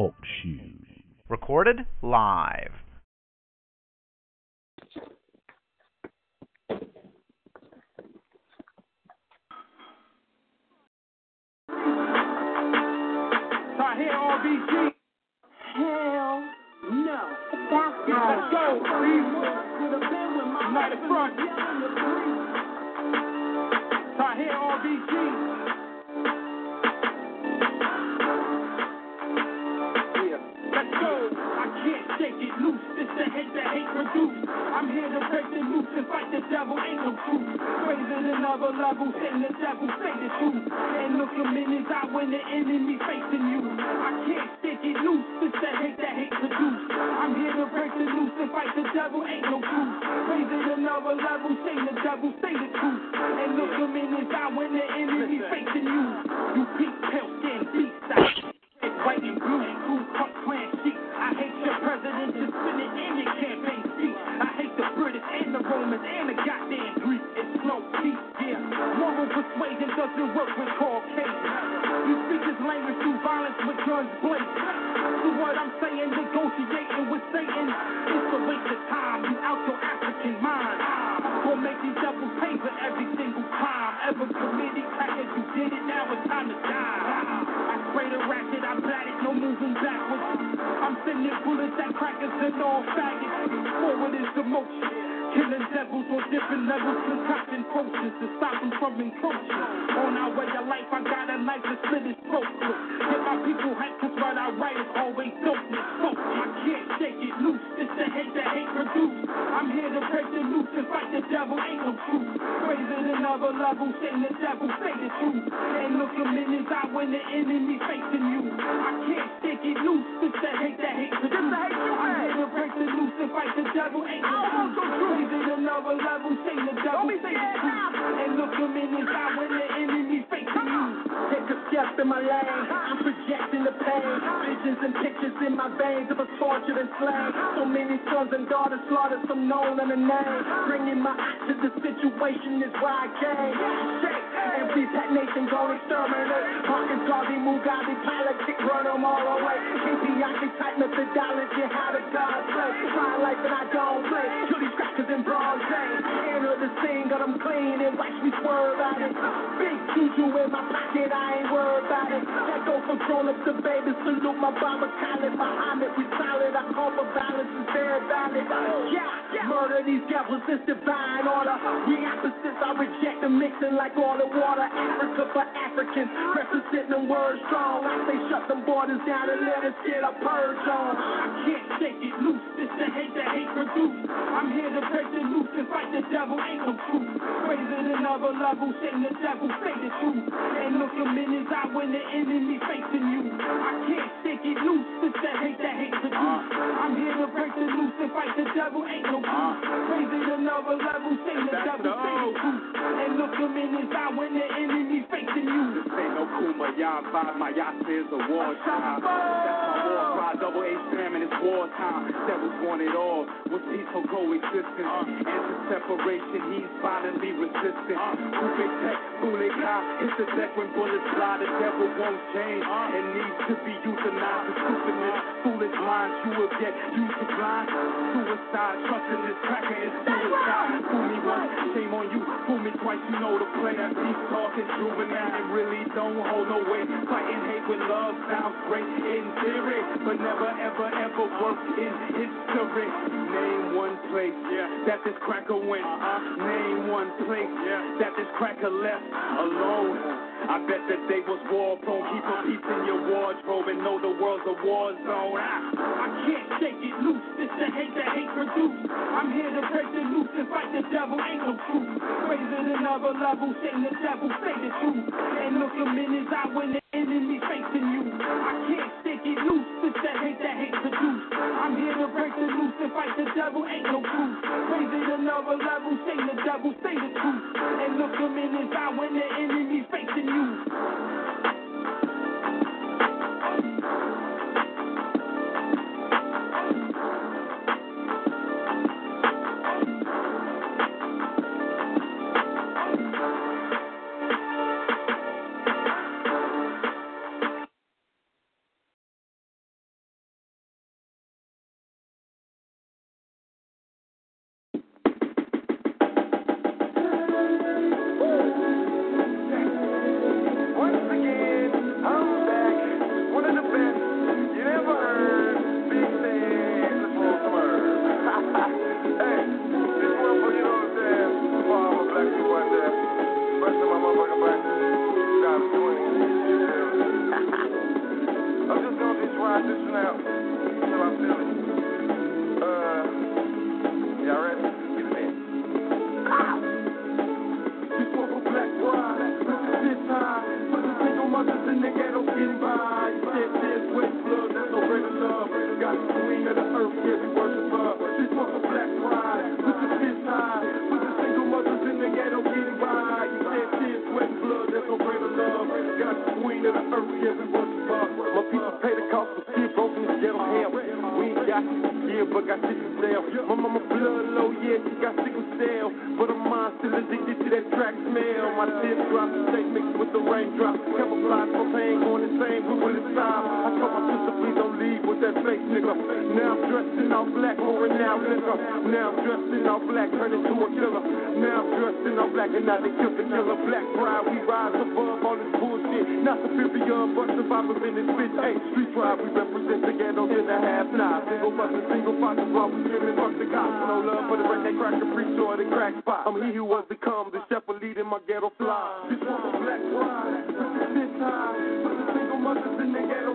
Talk shoes. Recorded live. I hear RBG. Hell no. Let's go. Night of front. I hear RBG. Go. I can't shake it loose. It's the hate that hate produce. I'm here to break the loose and fight the devil. Ain't no truth. Raise it another level. Say the devil, say the truth. And look him in his eye when the enemy facing you. I can't shake it loose. It's the hate that hate produce. I'm here to break the loose and fight the devil. Ain't no truth. Raise it another level. Say the devil, say the truth. And look in his eye when the enemy facing you. You peak, pale skin, beast style. White, and blue, cut, clan, sheep. I hate your president just spinning in your campaign speech. I hate the British and the Romans and the goddamn Greek. It's slow peace, yeah. Moral persuasion doesn't work with Caucasians. You speak this language through violence with guns blazing. So what I'm saying, negotiating with Satan, it's a waste of time. You out your African mind. Gonna make these devils pay for every single crime ever committed. Crackers, you did it, now it's time to die. I spray the ratchet, I bat it, no moving backwards. I'm sending bullets at crackers and all faggots. Forward is the motion. Killing devils on different levels, concocting potions to stop them from encroaching. On our way of life, I got a knife to slit his throat. with. Get my people hype, cause what I write is always dopeness. So I can't shake it loose, it's the hate that hate produce. I'm here to break the loose and fight the devil, ain't no truth. Raise it another level, say the devil, say the truth. And look him in his eye when the enemy facing you. I can't shake it loose, it's the hate that hate produce. I'm here to break the loose and fight the devil, ain't no truth. Raise it another level, say the devil, say the truth. And look him in his eye when the enemy facing you. Take a step in my lane. I'm projecting the pain. Visions and pictures in my veins of a tortured and slain. So many sons and daughters slaughtered, some known and name. Bringing my eye to the situation is why I came. Shake and be that nation gon' exterminate. Hawkins, Garvey, Mugabe, politic, run them all away. KPI type methodology, how the gods play. My life and I don't play. Kill these crackers in day. Enter the scene, got them clean and watch me swerve at it. Big juju in my pocket, I ain't worried about it. That go grown up to baby, salute my Baba Khaled, Muhammad, we solid. I call for violence is very valid. Yeah, murder these devils, it's divine order. We opposites, I reject the mixing like all the water. Africa for Africans, representing them words strong. I say shut them borders down and let us get a purge on. I can't shake it loose. It's the hate that hate produce. I'm here to break the loose and fight the devil. Ain't no truth. Raise it another level. Say the devil, say the truth. And look in his eye when the enemy facing you. I can't shake it loose. It's the hate that hate produce. I'm here to break the loose and fight the devil. Ain't no truth. Raise it another level. Say the devil, say the truth. And look in his eye when the enemy facing you. This ain't no kumbaya vibe, my yasa is a war child. That's my war cry, double H famine, it's war time. Devils want it all, with peaceful coexistence. Answer separation, he's violently resistant. Kupe tech, Buleka, hit the deck when bullets fly, the devil won't change. It needs to be euthanized, the stupidness, foolish minds, you will get used to blind. Suicide, trusting this cracker is suicide. Fool me once, shame on you, fool me twice, you know the plan. play. Peace talking juvenile, it really don't hold no weight. Fighting hate with love sounds great in theory, but never ever ever work in history. Name one place yeah. that this cracker went. Uh-huh. Name one place yeah. that this cracker left alone. I bet that they was war prone. Keep a piece in your wardrobe and know the world's a war zone. Ah. I can't shake it loose. It's the hate that hate produce. I'm here to break the loose and fight the devil. Ain't no truth. Raise it another level. Satan the devil. Say the truth. And look in his eye when the enemy facing you. I can't it loose. It's the hate that hate produce. I'm here to break the loose and fight the devil. Ain't no proof. Raise it another level. Satan the devil. Say the truth. And look him in his eye when the enemy facing you. Now I'm dressed in all black, pouring out liquor. Now I'm dressed in all black, turning to a killer. Now I'm dressed in all black, and now they kill the killer. Black pride, we rise above all this bullshit. Not superior, but survivors in this bitch. Hey, street tribe, we represent the ghetto in the half nine. Single mother, single father, while we screaming, fuck the cops. No love for the red, they crack the preach or the crack spot. I'm he who was to come, the shepherd leading my ghetto fly. This one for black pride, this is this high. For the single mothers in the ghetto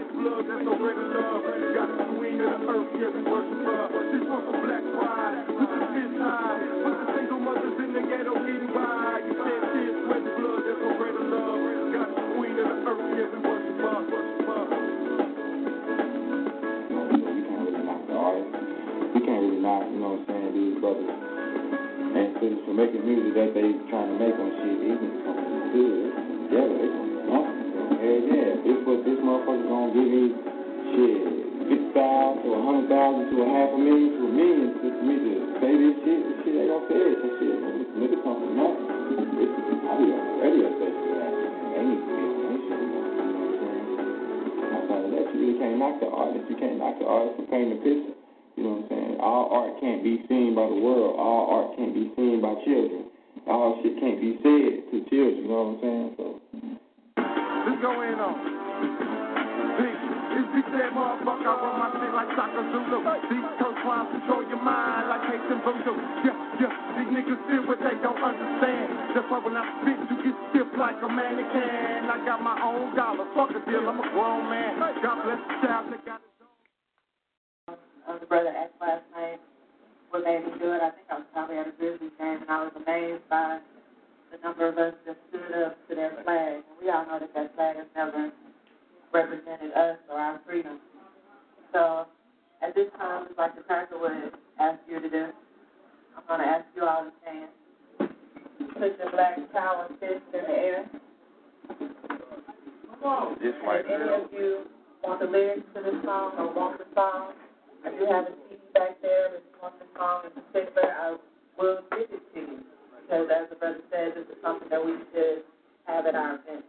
blood, that's no love. Got the queen of the earth, yeah, we worship her. This one black pride, this is this high. For the single mothers in the ghetto getting by. You said blood, that's no love. Got the queen of the earth, yeah, we worship her. Can't really knock the you know what I'm saying, these brothers. And for, for making music that they trying to make on shit, come from good. Yeah, they hell yeah, this what this motherfucker gonna give me shit, fifty thousand to a hundred thousand to a half a million to a million just for me to say this shit, this shit ain't gonna say it. That shit, niggas come from. This, I be on the radio station with that. They this shit, I'm saying? That, you really can't knock the artist. You can't knock the artist for painting a picture. You know what I'm saying? All art can't be seen by the world. All art can't be seen by children. All shit can't be said to children. You know what I'm saying? So Let's go in on. If you say motherfucker, I run my shit like Shaka Zulu. These coast lines control your mind like Haitian voodoo. Yeah, yeah, these niggas feel what they don't understand. That's why when I spit, you get stiff like a mannequin. I got my own dollar, fuck a deal, I'm a grown man. God bless the child that got his of uh, the brother asked last night what made me do it. I think I was probably at a business game, and I was amazed by the number of us that stood up to their flag. And we all know that that flag has never represented us or our freedom. So at this time, just like the pastor would ask you to do, I'm going to ask you all to stand. Put your black power fist in the air. Just And like if any of you want the lyrics to this song or want the song, I do have a CD back there. If you want the song in particular, I will give it to you. Because as the brother said, this is something that we should have at our event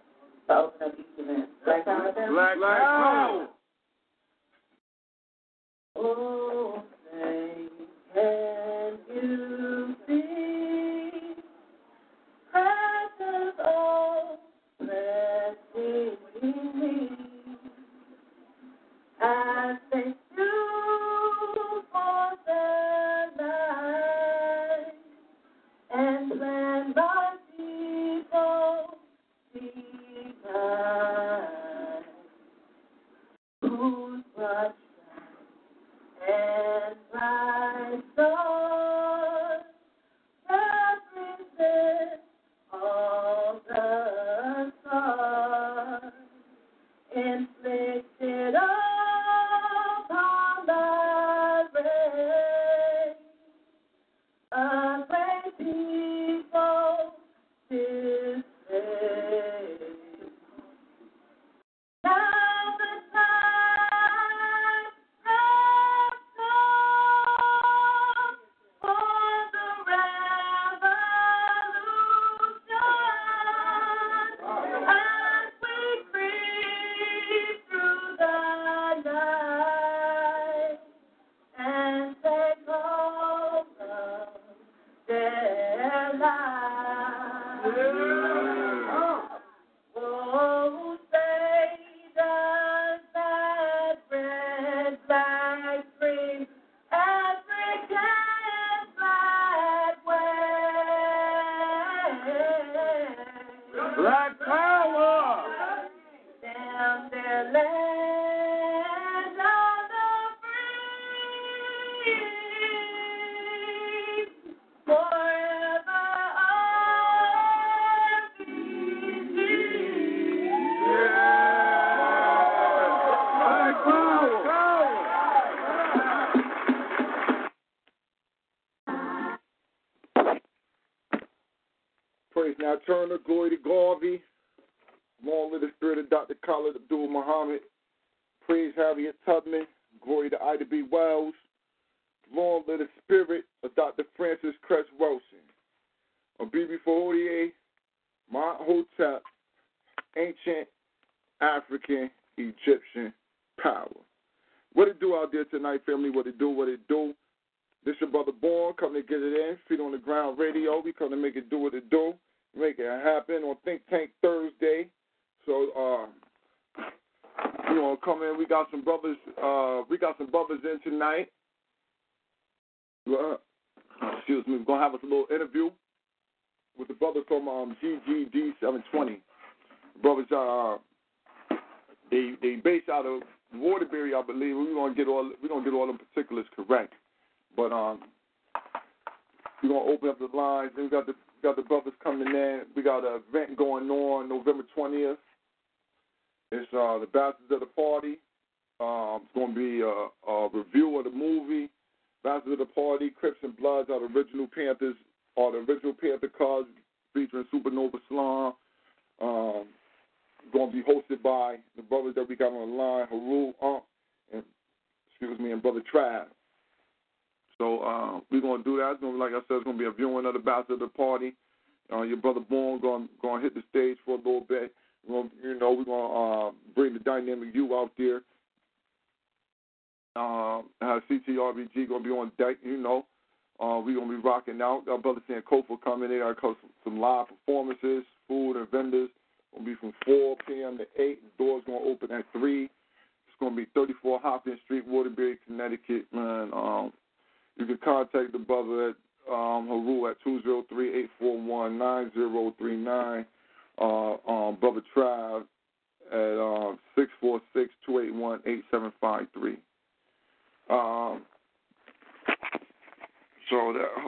to open up each event. Black Power? Black, black, power. Oh, say, can you see precious old blessing me as they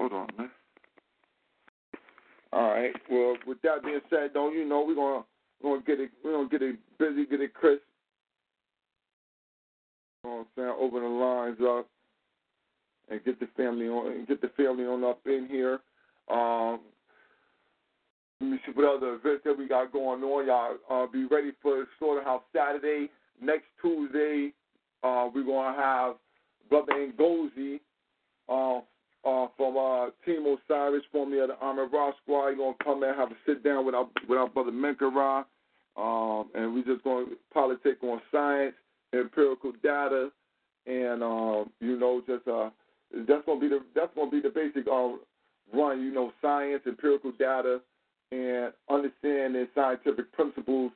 hold on, man. All right. Well, with that being said, though, you know we're gonna we're gonna get it we're gonna get it busy, get it crisp. You know what I'm saying? Open the lines up and get the family on and get the family on up in here. Um, let me see what other events that we got going on. Y'all uh, be ready for Slaughterhouse Saturday. Next Tuesday, uh, we're gonna have Brother Ngozi uh, uh, from uh, Team Osiris, formerly of the Armored Raw Squad. You're gonna come and have a sit down with our with our brother Menkara, um, and we're just gonna politic on science, empirical data, and um, you know just uh, that's gonna be the that's gonna be the basic uh, run. You know, science, empirical data, and understanding scientific principles,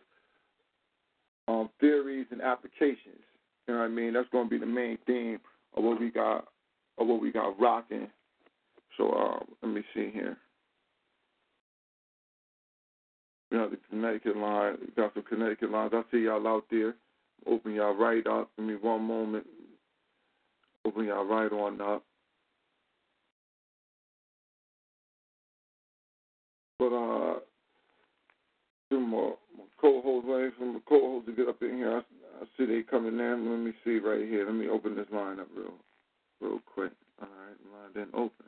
um, theories, and applications. You know what I mean? That's gonna be the main theme of what we got of what we got rocking. So uh, let me see here. We got the Connecticut line. We got some Connecticut lines. I see y'all out there. Open y'all right up. Give me one moment. Open y'all right on up. But uh, two more co-hosts, waiting for my co-hosts to get up in here. I, I see they coming in. Let me see right here. Let me open this line up real, real quick. All right, line didn't open.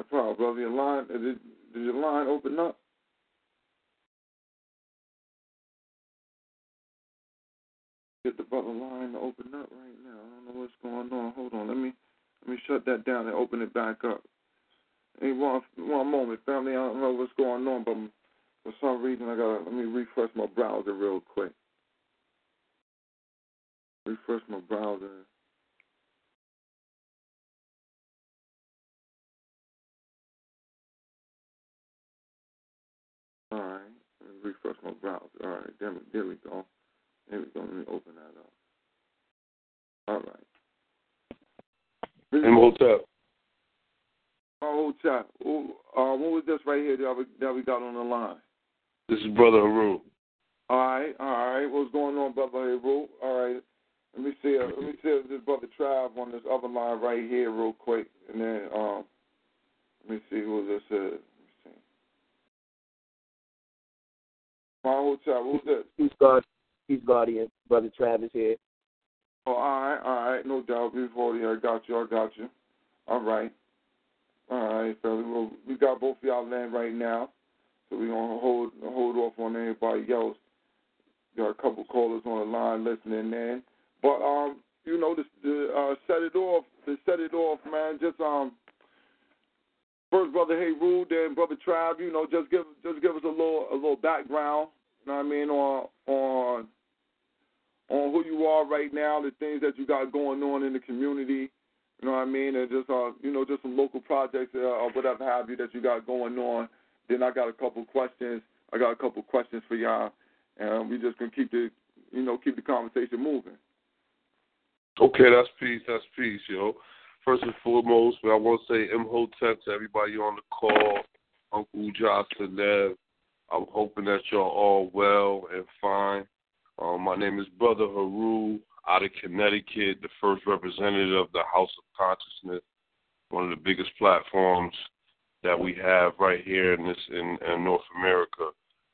No problem, brother. Your line did, did your line open up? Get the brother line to open up right now. I don't know what's going on. Hold on. Let me let me shut that down and open it back up. Hey, one one moment, family. I don't know what's going on, but for some reason I gotta let me refresh my browser real quick. Refresh my browser. All right, let me refresh my browser. All right, there we, there we go. There we go. Let me open that up. All right. Imhotep. Oh, chat. Oh, uh, what was this right here that we, that we got on the line? This is Brother Haru. All right, all right. What's going on, Brother Haru? All right. Let me see. Uh, let me see if this brother Trav on this other line right here, real quick, and then um, let me see who this is. My whole chat. Who's this? He's guard. He's guardian. Brother Travis here. Oh, all right, all right. No doubt. Before I got you. I got you. All right. All right, fellas. Well, we got both of y'all land right now, so we're gonna hold hold off on anybody else. Got a couple callers on the line listening in, but um, you know, to, to uh, set it off, to set it off, man. Just um, first brother Haru, then brother Trav. You know, just give just give us a little a little background. You know what I mean on on on who you are right now, the things that you got going on in the community. You know what I mean? And just uh, you know, just some local projects uh, or whatever have you that you got going on. Then I got a couple questions. I got a couple questions for y'all, and we just gonna keep the you know keep the conversation moving. Okay, that's peace. That's peace, yo. First and foremost, I want to say Imhotep to everybody on the call, Uncle Jocelyn Nev. I'm hoping that you're all well and fine. Um, my name is Brother Haru out of Connecticut, the first representative of the House of Consciousness, one of the biggest platforms that we have right here in this in, in North America.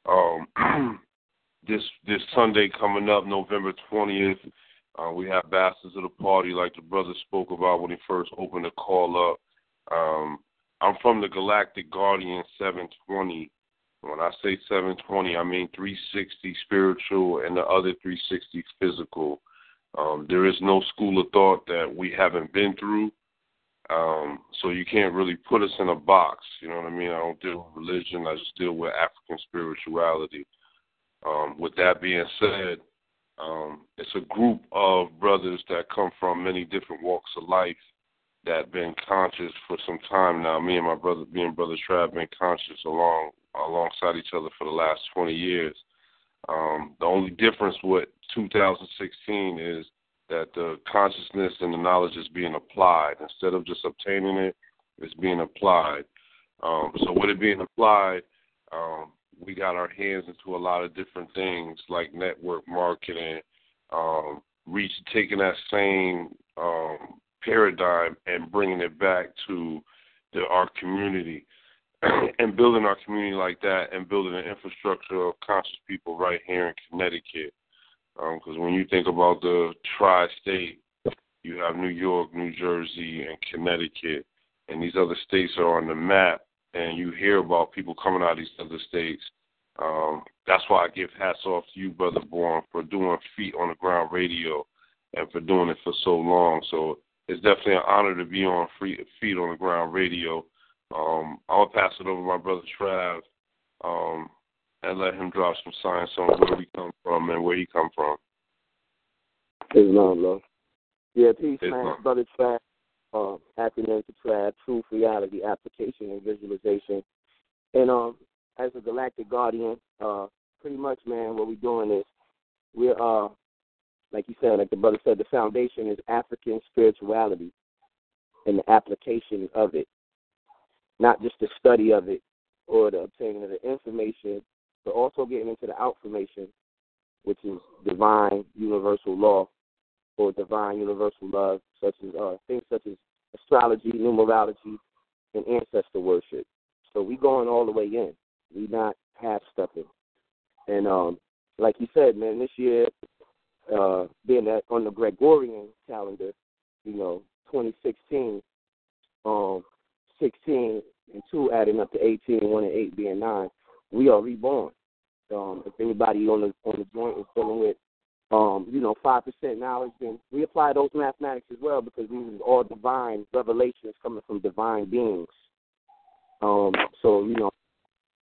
Um, this this Sunday coming up, November twentieth, uh, we have bastards of the party, like the brother spoke about when he first opened the call up. Um, I'm from the Galactic Guardian 720. When I say 720, I mean 360 spiritual and the other 360 physical. Um, there is no school of thought that we haven't been through. Um, so you can't really put us in a box. You know what I mean? I don't deal with religion. I just deal with African spirituality. Um, with that being said, um, it's a group of brothers that come from many different walks of life that have been conscious for some time now. Me and my brother, me and brother Trav, been conscious along alongside each other for the last 20 years. Um, the only difference with 2016 is that the consciousness and the knowledge is being applied instead of just obtaining it. It's being applied. Um, so with it being applied, um, we got our hands into a lot of different things like network marketing, um, reach taking that same um, paradigm and bringing it back to the, our community and building our community like that and building an infrastructure of conscious people right here in Connecticut. Because um, when you think about the tri-state, you have New York, New Jersey, and Connecticut, and these other states are on the map. And you hear about people coming out of these other states. Um, that's why I give hats off to you, brother Born, for doing feet on the ground radio and for doing it for so long. So it's definitely an honor to be on free, feet on the ground radio. Um, I'll pass it over to my brother Trav. Um, and let him drop some science on where we come from and where he come from. Islam, love. Yeah, peace, Islam. man. Brother Trav, uh, acronym for Trav, Truth, Reality, Application, and Visualization. And um, as a Galactic Guardian, uh, pretty much, man, what we're doing is we're, uh, like you said, like the brother said, the foundation is African spirituality and the application of it, not just the study of it or the obtaining of the information, but also getting into the outformation, which is divine universal law or divine universal love, such as uh, things such as astrology, numerology, and ancestor worship. So we going all the way in. We not half stepping. And um, like you said, man, this year, uh, being that on the Gregorian calendar, you know, 2016, um, 16 and 2 adding up to 18, 1 and 8 being 9, we are reborn. Um, if anybody on the on the joint is dealing with, um, you know, five percent knowledge, then we apply those mathematics as well because these are all divine revelations coming from divine beings. Um, so you know,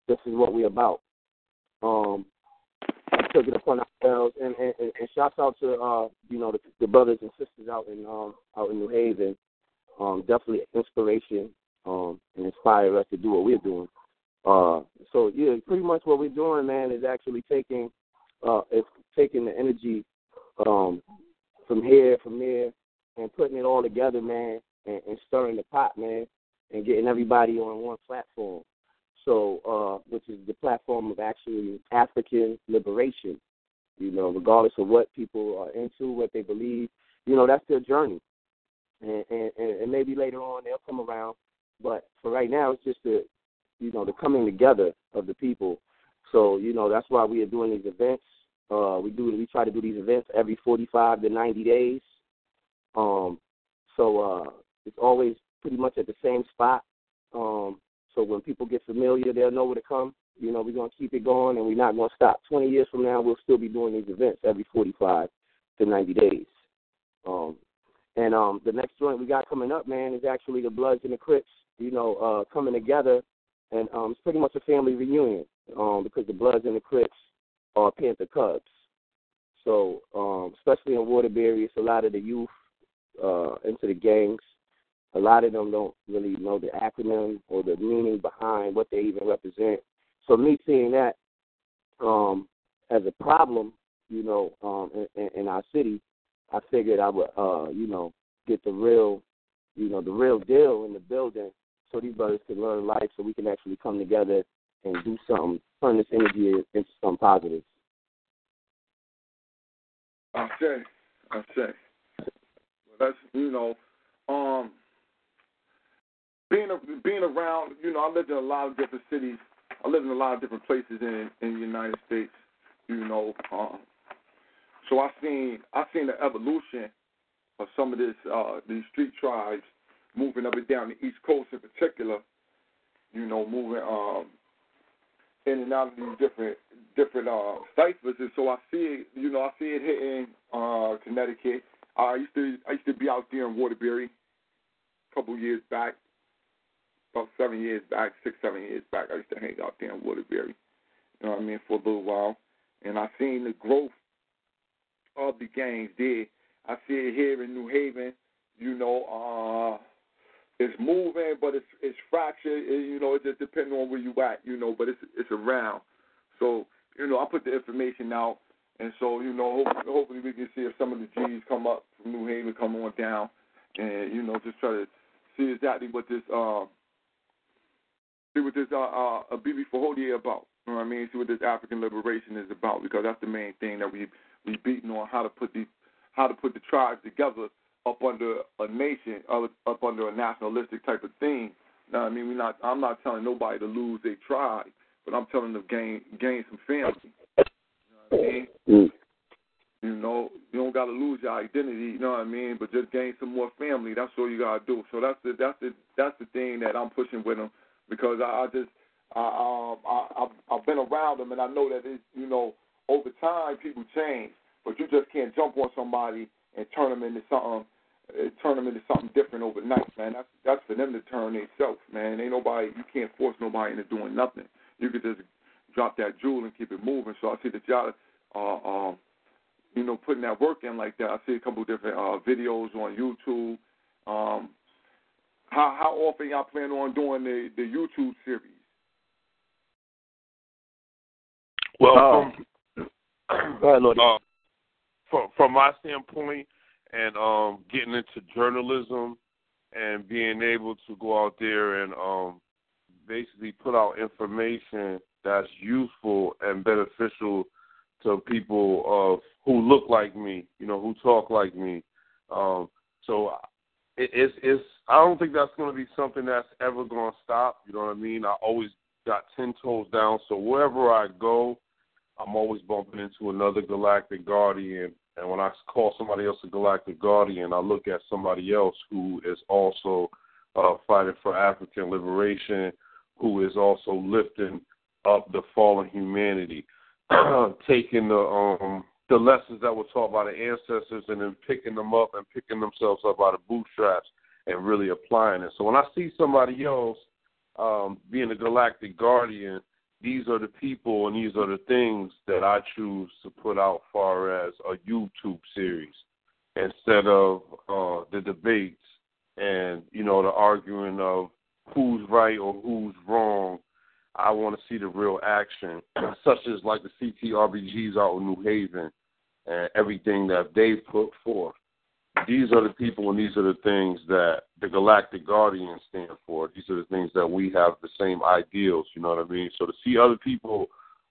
this is what we're about. Um, we took it upon ourselves, and, and, and, and shouts out to uh, you know the, the brothers and sisters out in um, out in New Haven. Um, definitely inspiration um, and inspire us to do what we're doing. Uh, so yeah, pretty much what we're doing, man, is actually taking uh, is taking the energy um, from here, from there, and putting it all together, man, and, and stirring the pot, man, and getting everybody on one platform. So, uh, which is the platform of actually African liberation. You know, regardless of what people are into, what they believe, you know, that's their journey. And, and, and maybe later on they'll come around, but for right now, it's just the, you know, the coming together of the people. So, you know, that's why we are doing these events. Uh, we do we try to do these events every 45 to 90 days. Um, so uh, it's always pretty much at the same spot. Um, so when people get familiar, they'll know where to come. You know, we're gonna keep it going, and we're not gonna stop. Twenty years from now, we'll still be doing these events every forty-five to ninety days. Um, and um, the next joint we got coming up, man, is actually the Bloods and the Crips. You know, uh, coming together, and um, it's pretty much a family reunion um, because the Bloods and the Crips are Panther Cubs. So, um, especially in Waterbury, it's a lot of the youth uh, into the gangs a lot of them don't really know the acronym or the meaning behind what they even represent. So me seeing that um, as a problem, you know, um, in, in our city, I figured I would, uh, you know, get the real, you know, the real deal in the building, so these brothers can learn life, so we can actually come together and do something, turn this energy into something positive. I say, I say, Well, that's you know, um, being a, being around, you know, I lived in a lot of different cities. I lived in a lot of different places in in the United States. You know, um, so I seen I seen the evolution of some of this uh, these street tribes moving up and down the East Coast in particular. You know, moving um, in and out of these different different uh, ciphers, and so I see it. You know, I see it hitting uh, Connecticut. I used to I used to be out there in Waterbury a couple years back about seven years back, six, seven years back, I used to hang out there in Waterbury. You know what I mean, for a little while. And I seen the growth of the gangs there. I see it here in New Haven. You know, uh it's moving, but it's it's fractured. It, you know, it just depends on where you at. You know, but it's it's around. So you know, I put the information out, and so you know, hopefully, hopefully we can see if some of the G's come up from New Haven, come on down, and you know, just try to see exactly what this uh, see what this uh, uh, BB Fahodier about. You know what I mean? See what this African liberation is about because that's the main thing that we we beating on how to put these how to put the tribes together up under a nation, up, up under a nationalistic type of thing. Now, I mean, we not. I'm not telling nobody to lose their tribe, but I'm telling them gain gain some family. You know what I mean? Mm. You know, you don't got to lose your identity. You know what I mean? But just gain some more family. That's all you got to do. So that's the that's the that's the thing that I'm pushing with them because I, I just I, um, I, I've, I've been around them and I know that it's you know over time people change, but you just can't jump on somebody and turn them into something. Uh, turn them into something different overnight, man. That's that's for them to turn themselves, man. Ain't nobody you can't force nobody into doing nothing. You could just drop that jewel and keep it moving. So I see that y'all uh um you know putting that work in like that. I see a couple of different uh videos on YouTube. Um how how often y'all plan on doing the the YouTube series? Well, um, from, go ahead, Lord. Uh, from from my standpoint, and um, getting into journalism and being able to go out there and um, basically put out information that's useful and beneficial to people of who look like me, you know, who talk like me. Um, so it, it's it's I don't think that's going to be something that's ever going to stop. You know what I mean? I always got ten toes down, so wherever I go, I'm always bumping into another galactic guardian. And when I call somebody else a galactic guardian, I look at somebody else who is also uh, fighting for African liberation, who is also lifting up the fallen humanity, taking the um, the lessons that were taught by the ancestors and then picking them up and picking themselves up by the bootstraps and really applying it. So when I see somebody else um, being a galactic guardian, these are the people and these are the things that I choose to put out far as a YouTube series instead of uh, the debates and you know the arguing of who's right or who's wrong. I want to see the real action, such as like the CTRBGs out in New Haven and everything that they've put forth. These are the people and these are the things that the Galactic Guardians stand for. These are the things that we have the same ideals, you know what I mean? So to see other people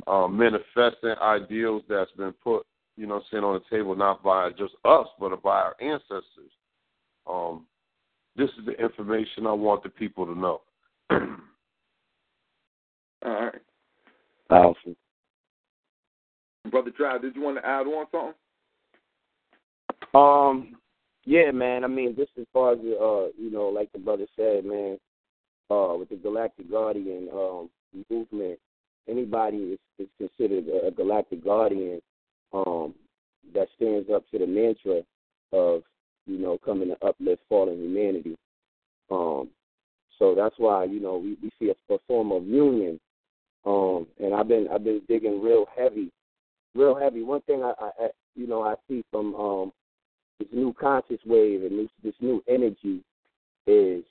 um, manifesting ideals that's been put, you know, sitting on the table not by just us, but by our ancestors. Um, this is the information I want the people to know. All right. Awesome. Brother Drive, did you want to add on something? Um, yeah, man. I mean, just as far as uh, you know, like the brother said, man, uh, with the Galactic Guardian um movement, anybody is, is considered a, Galactic Guardian um that stands up to the mantra of you know coming to uplift fallen humanity. Um, so that's why you know we, we see a, a form of union. Um, and I've been I've been digging real heavy, real heavy. One thing I, I you know I see from um this new conscious wave and this this new energy is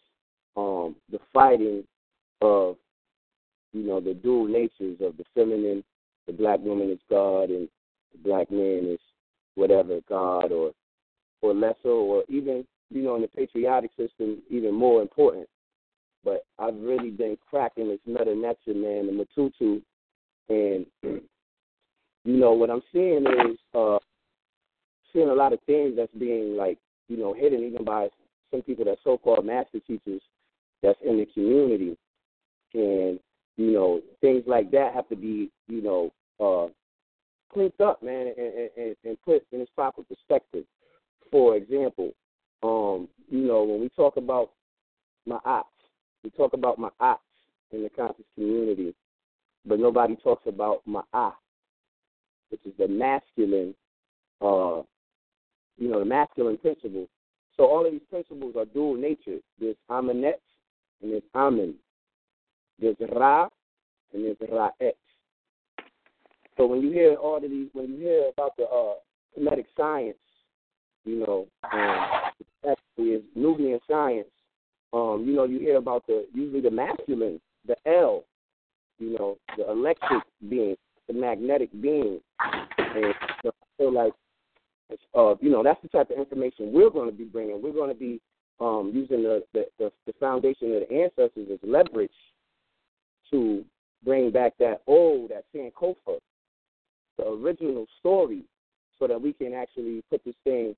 um the fighting of you know the dual natures of the feminine, the black woman is God and the black man is whatever God or or lesser or even you know in the patriotic system even more important. But I've really been cracking this meta nature man, the Matutu, and you know what I'm seeing is uh seeing a lot of things that's being like you know hidden even by some people that so-called master teachers that's in the community, and you know things like that have to be you know uh, cleaned up, man, and, and, and put in its proper perspective. For example, um, you know when we talk about my ops, we talk about my ops in the conscious community, but nobody talks about my ah, which is the masculine uh, you know, the masculine principle. So all of these principles are dual nature. There's Amenet and there's Amen. There's Ra and there's Ra'et. So when you hear all of these, when you hear about the uh, Kemetic science, you know, um, is Nubian science. Um, you know, you hear about the usually the masculine, the L, you know, the electric being, the magnetic being, and so I feel like uh, you know, that's the type of information we're going to be bringing. We're going to be um, using the, the, the, the foundation of the ancestors as leverage to bring back that old, that Sankofa, the original story, so that we can actually put this thing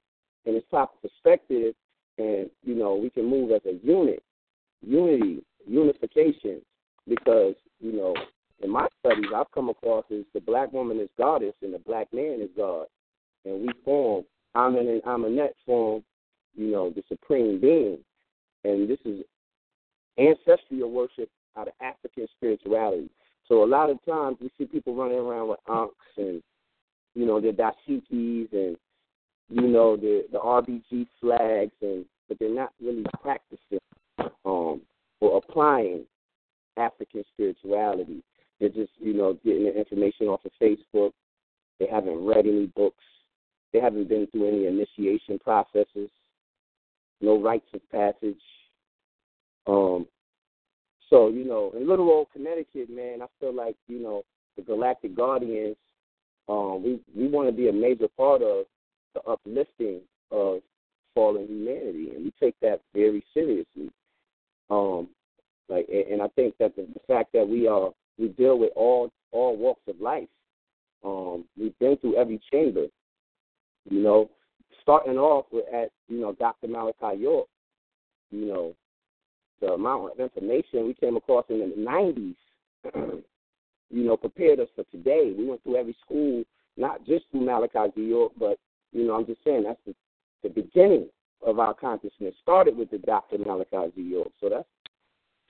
in its proper perspective and, you know, we can move as a unit, unity, unification, because, you know, in my studies, I've come across is the black woman is goddess and the black man is God and we form Amen and Amenet form, you know, the supreme being. And this is ancestral worship out of African spirituality. So a lot of times we see people running around with ankhs and, you know, their dashikis and, you know, the the RBG flags and but they're not really practicing um or applying African spirituality. They're just, you know, getting the information off of Facebook. They haven't read any books. They haven't been through any initiation processes, no rites of passage. Um, so, you know, in little old Connecticut, man, I feel like, you know, the Galactic Guardians, um, we, we want to be a major part of the uplifting of fallen humanity, and we take that very seriously. Um, like, and I think that the, the fact that we are we deal with all all walks of life. Um, we've been through every chamber. You know, starting off with at you know Dr. Malachi York, you know, the amount of information we came across in the '90s, you know, prepared us for today. We went through every school, not just through Malachi York, but you know, I'm just saying that's the, the beginning of our consciousness. Started with the Dr. Malachi York, so that's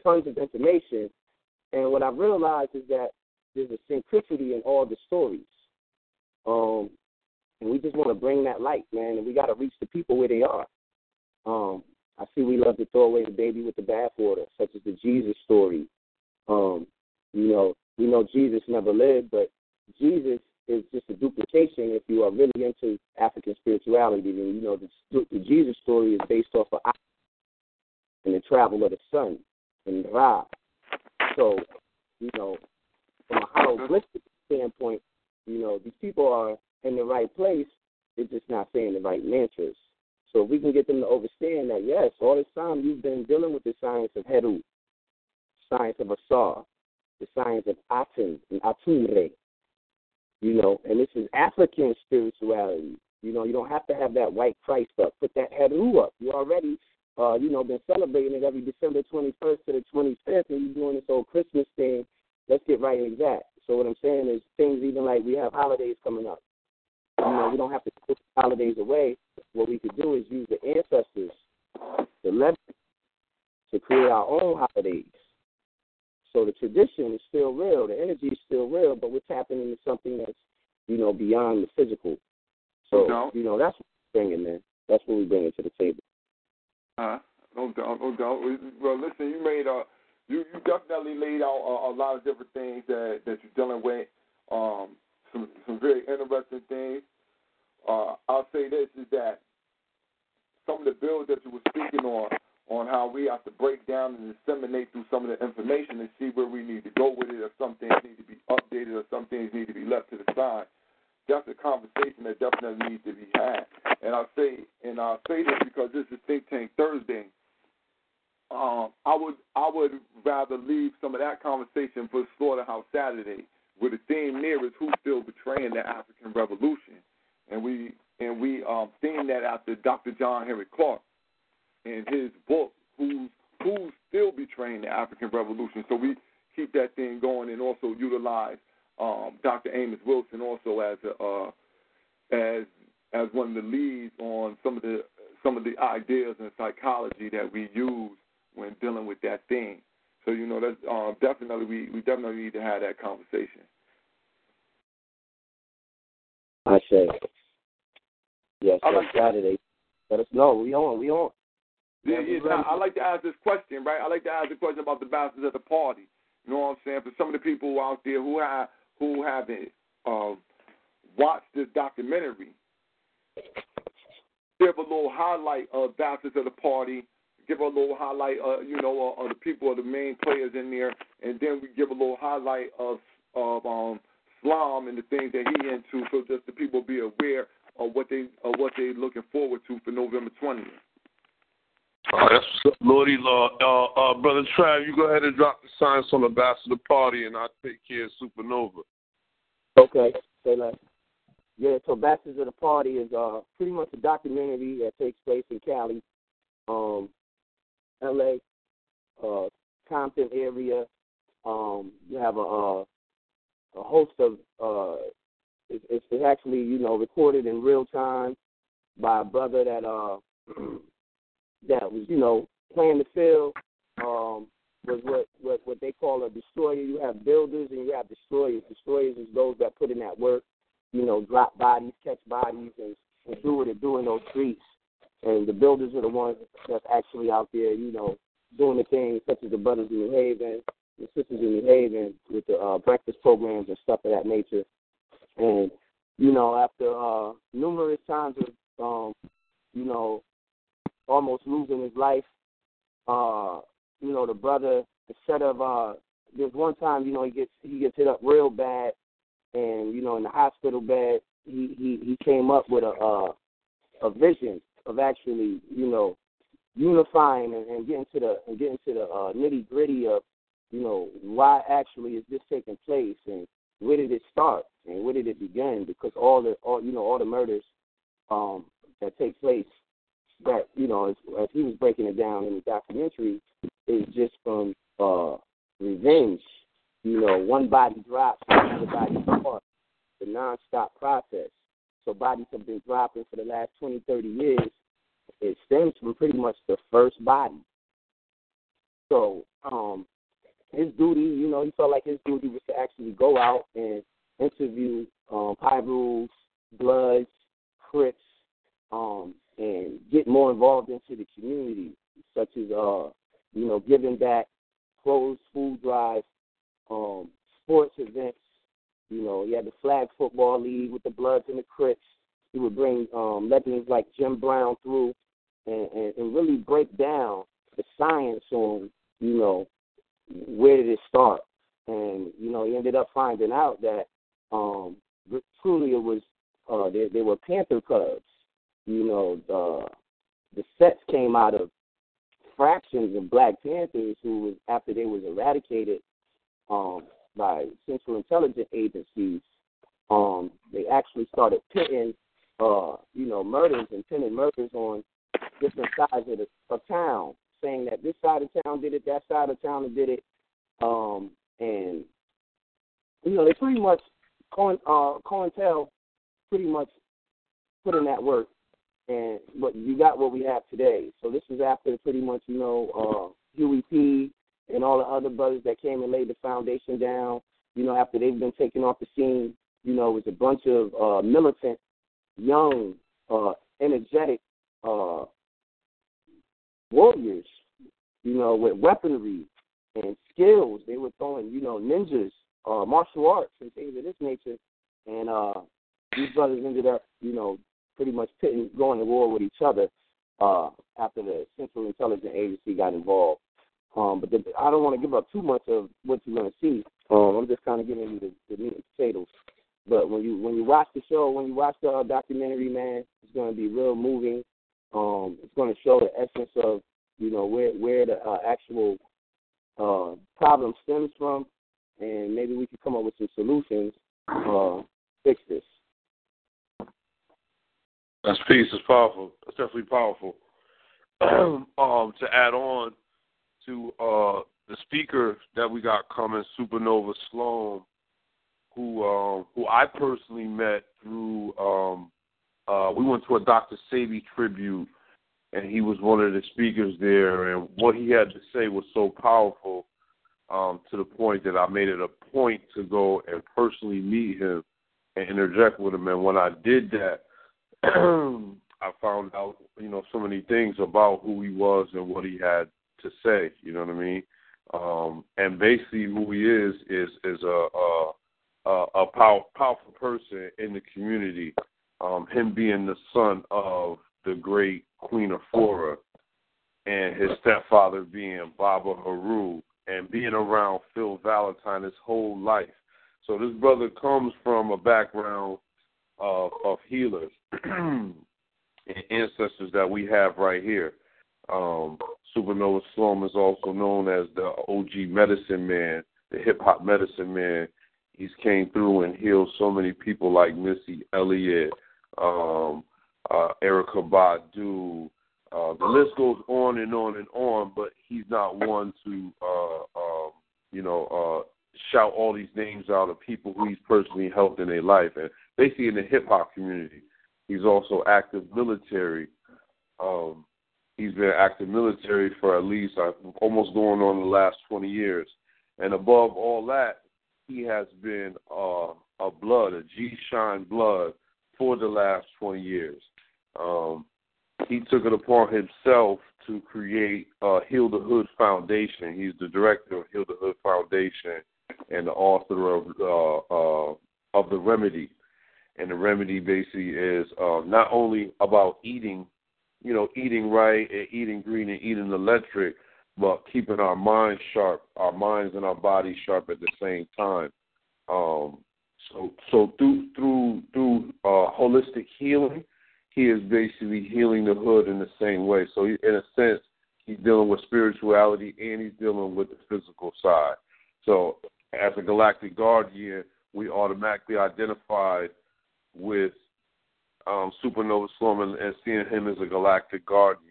tons of information. And what I realized is that there's a synchronicity in all the stories. Um, and we just want to bring that light, man. And we got to reach the people where they are. Um, I see we love to throw away the baby with the bathwater, such as the Jesus story. Um, you know, we know Jesus never lived, but Jesus is just a duplication if you are really into African spirituality. And you know, the, the Jesus story is based off of and the travel of the sun and Ra. So, you know, from a hieroglyphic standpoint, you know, these people are in the right place, they're just not saying the right mantras. So if we can get them to understand that, yes, all this time you've been dealing with the science of Heru, science of Asar, the science of Aten and Atumre, you know, and this is African spirituality. You know, you don't have to have that white Christ up. Put that Heru up. You already, uh, you know, been celebrating it every December 21st to the 25th, and you're doing this whole Christmas thing. Let's get right and exact. So what I'm saying is things even like we have holidays coming up. You know, we don't have to put holidays away. What we could do is use the ancestors, the legends, to create our own holidays. So the tradition is still real, the energy is still real, but we're tapping into something that's, you know, beyond the physical. So, No. you know, that's what we're bringing, man. That's what we're bringing to the table. Uh, no doubt, no doubt. Well, listen, you made a, you you definitely laid out a, a lot of different things that that you're dealing with. Um, some some very interesting things. Uh, I'll say this is that some of the bills that you were speaking on, on how we have to break down and disseminate through some of the information and see where we need to go with it, or some things need to be updated, or some things need to be left to the side. That's a conversation that definitely needs to be had. And I say, and I say this because this is Think Tank Thursday. Um, I would I would rather leave some of that conversation for Slaughterhouse Saturday, where the theme is who's still betraying the African Revolution, and we and we um, themed that after Dr. John Henrik Clarke in his book Who's Who's Still Betraying the African Revolution. So we keep that thing going and also utilize um, Dr. Amos Wilson also as a uh, as as one of the leads on some of the some of the ideas and psychology that we use when dealing with that thing. So you know that's uh, definitely we, we definitely need to have that conversation. I say. Yes, I like. Saturday. Let us know. We on. We on. Yeah, Yeah. Now. I like to ask this question, right? I like to ask the question about the bastards of the party. You know what I'm saying? For some of the people out there who have who haven't uh, watched this documentary, give a little highlight of bastards of the party. Give a little highlight, uh, you know, uh, of the people, of the main players in there, and then we give a little highlight of of um, Islam and the things that he into, so just the people be aware of what they of what they looking forward to for November 20th. Uh, that's what's up, Lordy Law. Uh, uh, Brother Trav, you go ahead and drop the science on the bachelor party, and I'll take care of Supernova. Okay, say less. Yeah, so Bastards of the Party is uh pretty much a documentary that takes place in Cali, um, LA, uh, Compton area. Um, you have a uh, a host of uh it's, it's it's actually, you know, recorded in real time by a brother that uh that was, you know, playing the field. Um was what, what what they call a destroyer. You have builders and you have destroyers. Destroyers is those that put in that work, you know, drop bodies, catch bodies, and, and do what they do in those streets. And the builders are the ones that's actually out there, you know, doing the things such as the brothers in New Haven, the sisters in New Haven with the uh, breakfast programs and stuff of that nature. And you know, after uh, numerous times of, um, you know, almost losing his life, uh, you know, the brother instead of uh there's one time, you know, he gets he gets hit up real bad and, you know, in the hospital bed he, he, he came up with a uh a vision of actually, you know, unifying and, and getting to the and getting to the uh, nitty gritty of, you know, why actually is this taking place and where did it start and where did it begin? Because all the all you know, all the murders um that take place that, you know, as, as he was breaking it down in the documentary, is just from uh revenge. You know, one body drops, another body starts. The nonstop process. So bodies have been dropping for the last 20, 30 years. It stems from pretty much the first body. So um, his duty, you know, he felt like his duty was to actually go out and interview um, Pyrus, Bloods, Crips, um, and get more involved into the community, such as, uh, you know, giving back clothes, food drives, um, sports events. You know, he had the flag football league with the Bloods and the Crips. He would bring um, legends like Jim Brown through and, and, and really break down the science on, you know, where did it start. And, you know, he ended up finding out that um, truly it was, uh, they, they were Panther Cubs. You know, uh, the sets came out of fractions of Black Panthers who was after they was eradicated um, by Central Intelligence Agencies. Um, they actually started pitting, uh, you know, murders and pinning murders on different sides of the of town, saying that this side of town did it, that side of town did it, um, and you know they pretty much Coin uh, COINTEL pretty much put in that work, and but you got what we have today. So this is after pretty much you know uh, Huey P and all the other brothers that came and laid the foundation down. You know after they've been taken off the scene, you know it was a bunch of uh, militant, young, uh, energetic uh, warriors. You know with weaponry and skills. They were throwing you know ninjas, uh, martial arts and things of this nature, and uh, these brothers ended up, you know, pretty much pitting, going to war with each other uh, after the Central Intelligence Agency got involved. Um, but the, I don't want to give up too much of what you're going to see. Um, I'm just kind of giving you the, the meat and potatoes. But when you when you watch the show, when you watch the uh, documentary, man, it's going to be real moving. Um, it's going to show the essence of you know where where the uh, actual uh, problem stems from, and maybe we can come up with some solutions uh, fix this. That's peace. It's powerful. It's definitely powerful. um, to add on to uh, the speaker that we got coming, Supernova Slom, who um, who I personally met through. Um, uh, we went to a Dr. Sebi tribute, and he was one of the speakers there. And what he had to say was so powerful um, to the point that I made it a point to go and personally meet him and interject with him. And when I did that, I found out, you know, so many things about who he was and what he had to say. You know what I mean? Um, and basically, who he is is is a a, a, power, powerful person in the community. Um, him being the son of the great Queen Afua, and his stepfather being Baba Haru, and being around Phil Valentine his whole life. So this brother comes from a background of, of healers and ancestors that we have right here. Um, Supernova Slom is also known as the OG medicine man, the hip hop medicine man. He's came through and healed so many people like Missy Elliott, um, uh, Erykah Badu. Uh, the list goes on and on and on, but he's not one to, uh, um, you know, uh, shout all these names out of people who he's personally helped in their life. And basically in the hip hop community, he's also active military. Um, he's been active military for at least uh, almost going on the last 20 years. And above all that, he has been uh, a blood, a G Shine blood for the last 20 years. Um, he took it upon himself to create uh, Heal the Hood Foundation. He's the director of Heal the Hood Foundation and the author of uh, uh, of the remedy. And the remedy basically is uh, not only about eating, you know, eating right and eating green and eating electric, but keeping our minds sharp, our minds and our bodies sharp at the same time. Um, so, so through through through uh, holistic healing, he is basically healing the hood in the same way. So, he, in a sense, he's dealing with spirituality and he's dealing with the physical side. So, as a galactic guardian, we automatically identified with um, Supernova Slom and seeing him as a galactic guardian.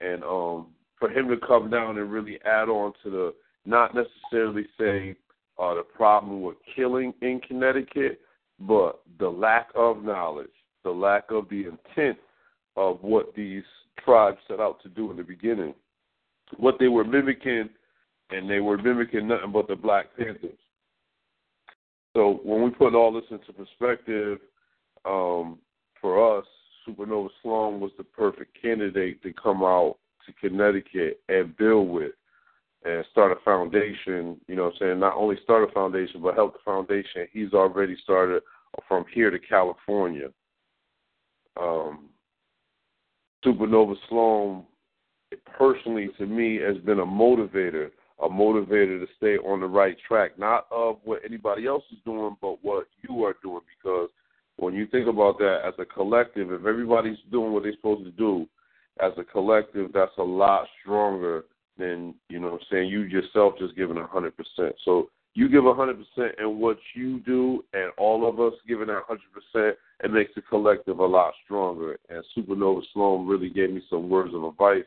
And um, for him to come down and really add on to the, not necessarily say uh, the problem with killing in Connecticut, but the lack of knowledge, the lack of the intent of what these tribes set out to do in the beginning. What they were mimicking and they were mimicking nothing but the Black Panthers. So when we put all this into perspective, um, for us, Supernova Slom was the perfect candidate to come out to Connecticut and build with and start a foundation, you know what I'm saying? Not only start a foundation, but help the foundation. He's already started from here to California. Um, Supernova Slom, personally to me, has been a motivator a motivator to stay on the right track, not of what anybody else is doing, but what you are doing. Because when you think about that as a collective, if everybody's doing what they're supposed to do, as a collective, that's a lot stronger than you know. I'm saying you yourself just giving a hundred percent. So you give a hundred percent in what you do, and all of us giving hundred percent, it makes the collective a lot stronger. And Supernova Slom really gave me some words of advice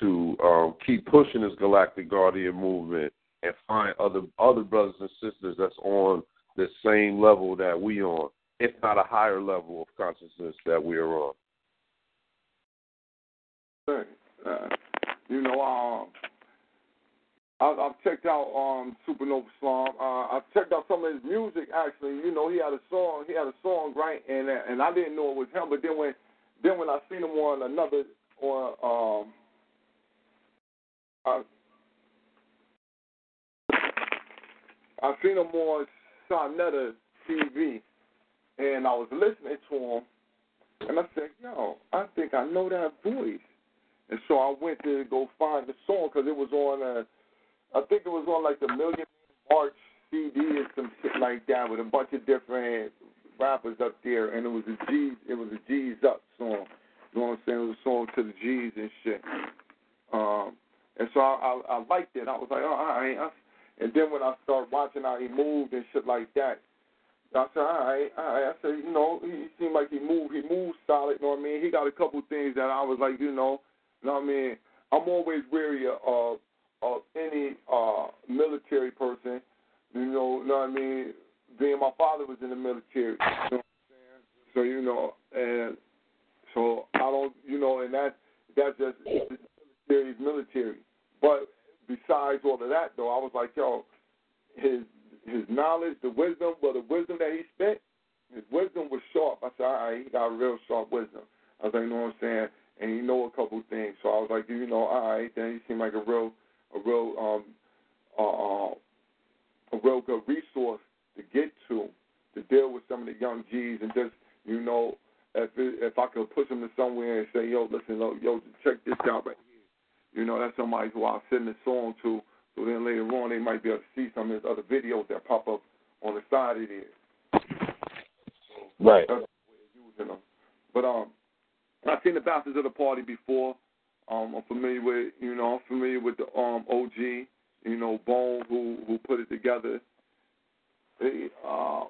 to um, keep pushing this Galactic Guardian movement and find other other brothers and sisters that's on the same level that we on, if not a higher level of consciousness that we are on. Uh, you know, um, I, I've checked out um, Supernova Slom. Uh, I've checked out some of his music. Actually, you know, he had a song. He had a song, right? And and I didn't know it was him. But then when then when I seen him on another on um, I, I seen him on Sonetta TV, and I was listening to him, and I said, "Yo, I think I know that voice." And so I went to go find the song because it was on a, I think it was on like the Million March CD or some shit like that with a bunch of different rappers up there, and it was a G, it was a G's up song. You know what I'm saying? It was a song to the G's and shit. Um, and so I, I, I liked it. I was like, oh, all right. I, and then when I started watching how he moved and shit like that, I said, all right, all right. I said, you know, he seemed like he moved, he moved solid. You know what I mean? He got a couple things that I was like, you know, you know what I mean? I'm always wary of of any uh military person. You know, you know what I mean? Being my father was in the military. You know what I'm saying? So you know, and so I don't, you know, and that that just military is military. But besides all of that, though, I was like, yo, his his knowledge, the wisdom, well, the wisdom that he spent, his wisdom was sharp. I said, all right, he got real sharp wisdom. I was like, you know what I'm saying? And he know a couple things. So I was like, you know, all right, then he seemed like a real, a real, um, uh, uh a real good resource to get to, to deal with some of the young G's and just, you know, if it, if I could push him to somewhere and say, yo, listen, yo, check this out right here. You know, that's somebody who I'll send a song to. So then later on, they might be able to see some of his other videos that pop up on the side of there. Right. That's the using them. But um, I've seen the Bastards of the Party before. Um, I'm familiar with, you know, I'm familiar with the um OG, you know, Bone who who put it together. They, uh,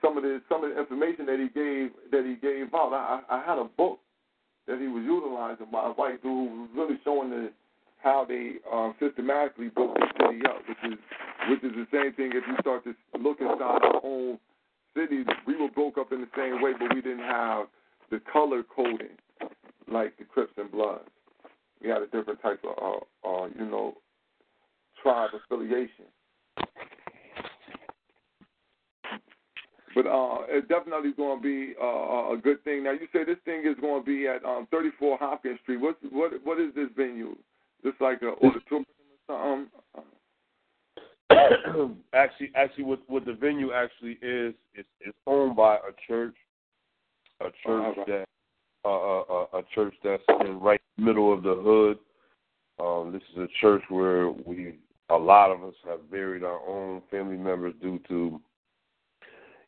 some of the some of the information that he gave that he gave out. I, I had a book that he was utilizing by a white dude who was really showing the how they um, systematically broke the city up, which is which is the same thing. If you start to look inside our own cities, we were broke up in the same way, but we didn't have the color coding like the Crips and Bloods. We had a different type of, uh, uh, you know, tribe affiliation. But uh, it's definitely going to be uh, a good thing. Now, you say this thing is going to be at um, 34 Hopkins Street. What what what is this venue? Just like an auditorium or something? actually, actually, what what the venue actually is, it's, it's owned by a church, a church that uh, a, a church that's in right middle of the hood. Um, this is a church where we a lot of us have buried our own family members due to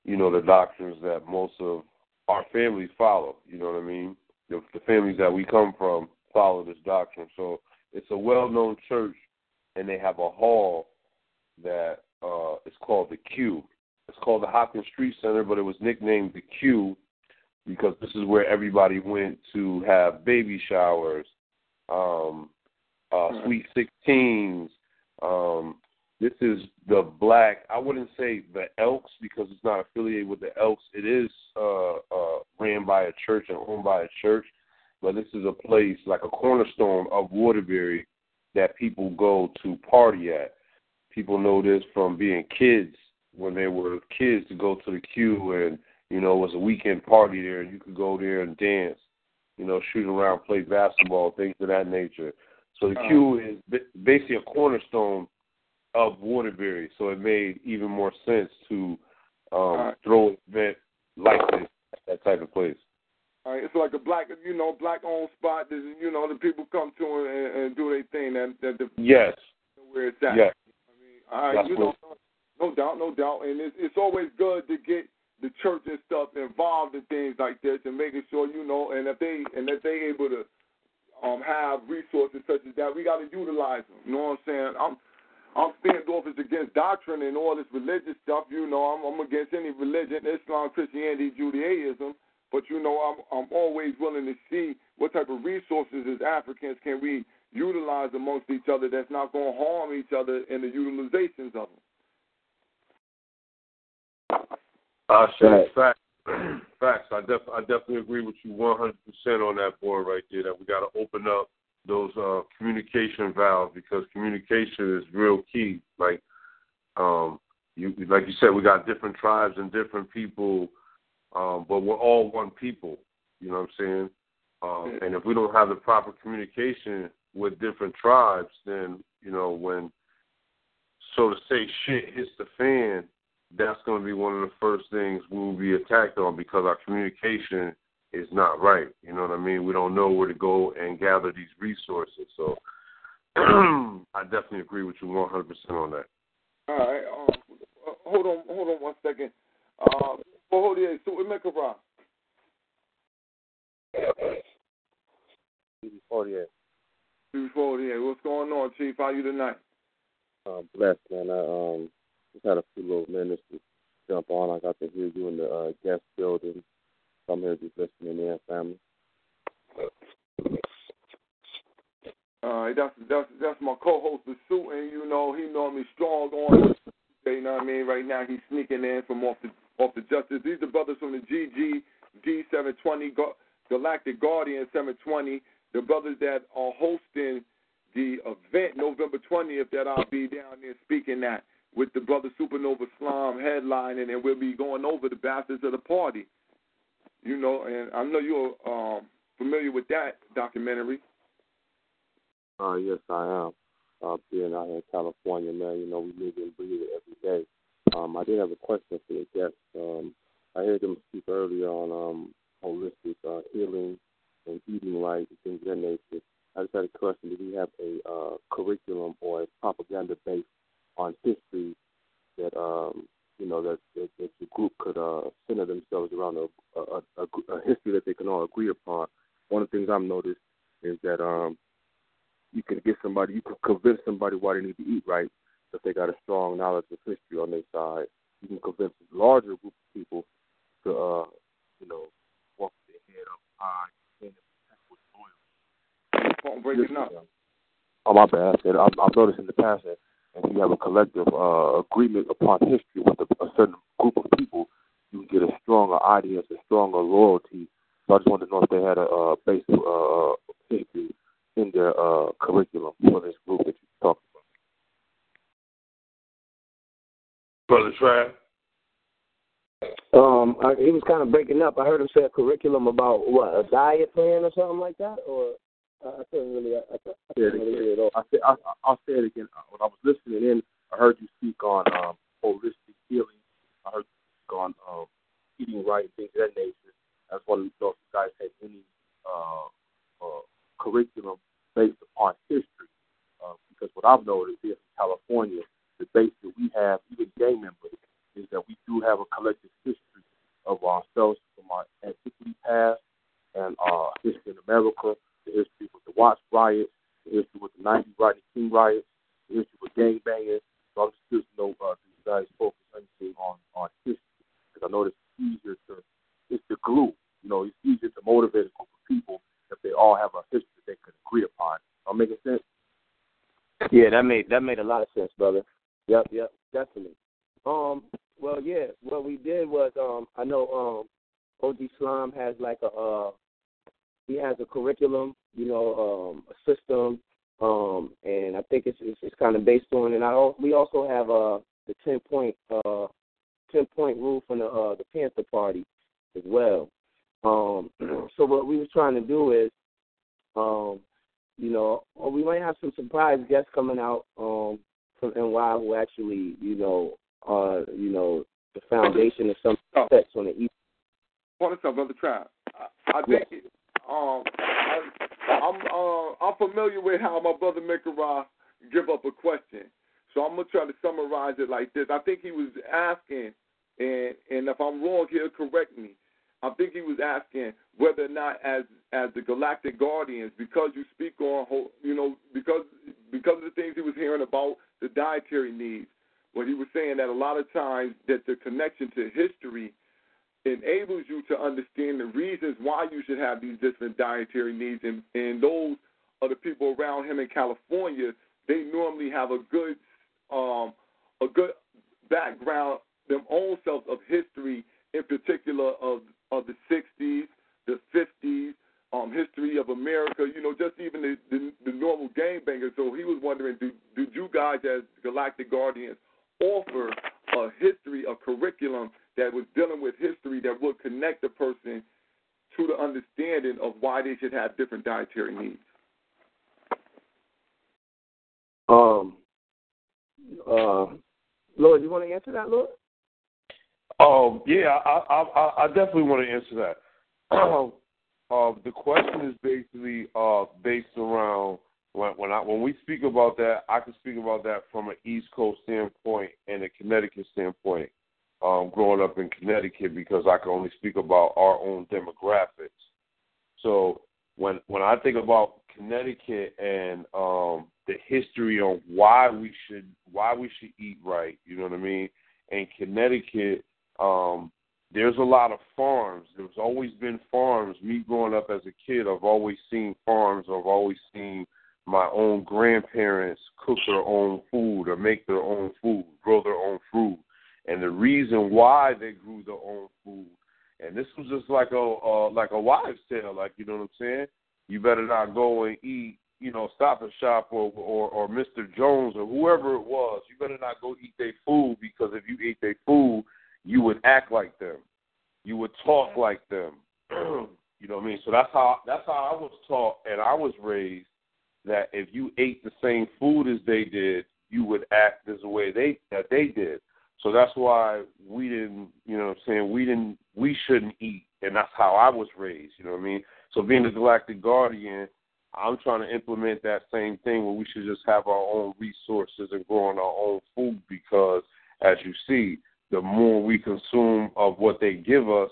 you know, the doctrines that most of our families follow. You know what I mean? The, the families that we come from follow this doctrine. So it's a well-known church, and they have a hall that uh, is called the Q. It's called the Hopkins Street Center, but it was nicknamed the Q because this is where everybody went to have baby showers, um, uh, sweet sixteens, um, this is the black. I wouldn't say the Elks because it's not affiliated with the Elks. It is uh, uh, ran by a church and owned by a church, but this is a place like a cornerstone of Waterbury that people go to party at. People know this from being kids when they were kids to go to the Q and you know it was a weekend party there and you could go there and dance, you know, shoot around, play basketball, things of that nature. So the Q is basically a cornerstone of Waterbury, so it made even more sense to um, right. throw an event like this at that type of place. Right, it's like a black, you know, black owned spot. That, you know, the people come to and, and do their thing. That, that the, yes, where it's at. Yes. I mean, That's you know, no doubt, no doubt, and it's it's always good to get the church and stuff involved in things like this and making sure you know, and if they and if they able to um, ancestors that we got to utilize them. You know what I'm saying? I'm I'm standoffish against doctrine and all this religious stuff. You know, I'm, I'm against any religion, Islam, Christianity, Judaism. But you know, I'm I'm always willing to see what type of resources as Africans can we utilize amongst each other that's not going to harm each other in the utilizations of them. Uh, sure. Facts. Facts. I, def- I definitely agree with you 100% on that board right there. That we got to open up those uh, communication valves because communication is real key. Like, um, you like you said, we got different tribes and different people, um, but we're all one people. You know what I'm saying? Um, and if we don't have the proper communication with different tribes, then you know when, so to say, shit hits the fan, that's going to be one of the first things we will be attacked on because our communication is not right. You know what I mean? We don't know where to go and gather these resources. So I definitely agree with you 100% on that. All right. Um, hold on, hold on one second. Uh, hold on. So, Emeka CB48. CB48. What's going on, Chief? How you tonight? Uh, blessed, man. I um just had a few little minutes to jump on. I got to hear you in the uh, guest building. So I'm here just listening in, family. All right, that's that's that's my co-host, the suit, and you know he normally strong on. You know what I mean? Right now he's sneaking in from off the off the justice. These are brothers from the GG D720 Galactic Guardian 720. The brothers that are hosting the event November 20th that I'll be down there speaking at with the brother Supernova Slom headlining, and we'll be going over the bastards of the party. You know, and I know you're um, familiar with that documentary. Uh, yes, I am. Uh, being out here in California, man, you know, we live and breathe it every day. Um, I did have a question for the guests. Um, I heard them speak earlier on um, holistic uh, healing and eating right and things of that nature. I just had a question. Do we have a uh, curriculum or a propaganda based on history that um, you know that, that, that the group could uh, center themselves around a, a, a, a history that they can all agree upon. One of the things I've noticed is that um, you can get somebody, you can convince somebody why they need to eat right if they got a strong knowledge of history on their side. You can convince a larger group of people to, uh, you know, walk their head up high and protect Phone breaking up. Oh my bad. I've, I've noticed in the past that and you have a collective uh, agreement upon history with a, a certain group of people, you can get a stronger audience, a stronger loyalty. So I just wanted to know if they had a uh, basic uh, history in their uh, curriculum for this group that you talked Brother Trav. Um, I, he was kind of breaking up. I heard him say a curriculum about what a diet plan or something like that, or I couldn't really. I, I, I couldn't really hear it all. I said, I, I'll say it again. When I was listening in, I heard you speak on um, holistic healing. I heard you speak on um, eating right and things of that nature. I just wanted to know if you guys had any uh, uh, curriculum based upon history. Uh, because what I've noticed here in California, the base that we have, even gang members, is that we do have a collective history of ourselves from our antiquity past and uh, history in America the history with the Watts riots, the history with the 90 Rodney King riots, the history with gang bangers. So I'm just curious to know uh, do you guys focus anything on, on history? Because I know it's easier to, it's the glue. You know, it's easier to motivate a group of people if they all have a history they can agree upon. Am I making sense? Yeah, that made that made a lot of sense, brother. Yep, yep, definitely. Um, well, yeah, what we did was, um, I know, um, OG Slime has like a, uh, he has a curriculum, you know, um, a system, um, and I think it's it's, it's kind of based on. And I we also have uh, the ten point uh, ten point rule from the uh, the Panther Party as well. Um, so what we were trying to do is, um, you know, we might have some surprise guests coming out um, from NY who actually, you know, uh, you know, the foundation of some oh. on the east. Hold on, brother Trav. I, I think yes um, I, I'm uh, I'm familiar with how my brother Mikara give up a question, so I'm gonna try to summarize it like this. I think he was asking, and and if I'm wrong, he'll correct me. I think he was asking whether or not, as as the Galactic Guardians, because you speak on, you know, because because of the things he was hearing about the dietary needs, when he was saying that a lot of times that the connection to history enables you to understand the reasons why you should have these different dietary needs, and and those are the people around him in California. They normally have a good um, a good background, them own selves of history, in particular of of the 60s, the 50s, um, history of America, you know, just even the, the, the normal gangbangers. So he was wondering, do, do you guys as Galactic Guardians offer a history, a curriculum that was dealing with history that would connect the person to the understanding of why they should have different dietary needs? Um, uh, Lord, you want to answer that, Lord? Um, yeah, I, I, I definitely want to answer that. uh, the question is basically uh, based around when when I when we speak about that, I can speak about that from an East Coast standpoint and a Connecticut standpoint. Um, growing up in Connecticut, because I can only speak about our own demographics. So when when I think about Connecticut and um, the history on why we should why we should eat right, you know what I mean? And Connecticut um, there's a lot of farms. There's always been farms. Me growing up as a kid, I've always seen farms. I've always seen my own grandparents cook their own food or make their own food, grow their own food. And the reason why they grew their own food, and this was just like a uh, like a wives' tale, like you know what I'm saying. You better not go and eat, you know, Stop and Shop or or, or Mr. Jones or whoever it was. You better not go eat their food because if you eat their food, you would act like them. You would talk mm-hmm. like them. you know what I mean? So that's how that's how I was taught and I was raised that if you ate the same food as they did, you would act as the way they that they did. So that's why we didn't, you know what I'm saying, we didn't we shouldn't eat and that's how I was raised, you know what I mean? So being the galactic guardian, I'm trying to implement that same thing where we should just have our own resources and growing our own food because as you see, the more we consume of what they give us,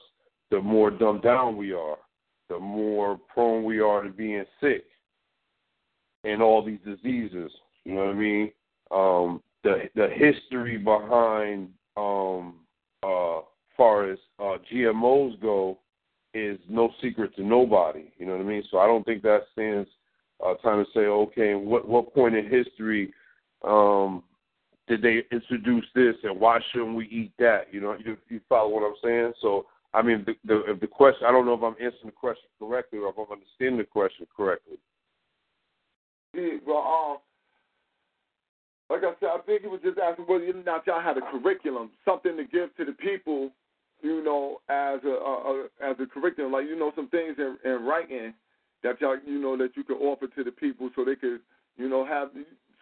the more dumbed down we are, the more prone we are to being sick and all these diseases. You know what I mean? Um, the the history behind um, uh, far as uh, GMOs go is no secret to nobody. You know what I mean? So I don't think that stands uh, time to say, okay, what what point in history um, did they introduce this and why shouldn't we eat that? You know, you, you follow what I'm saying? So, I mean, the, the, the question, I don't know if I'm answering the question correctly or if I'm understanding the question correctly. Yeah, well, um, like I said, I think he was just asking whether or not y'all had a curriculum, something to give to the people, you know, as a, a, a as a curriculum, like you know, some things in, in writing that y'all, you know, that you could offer to the people so they could, you know, have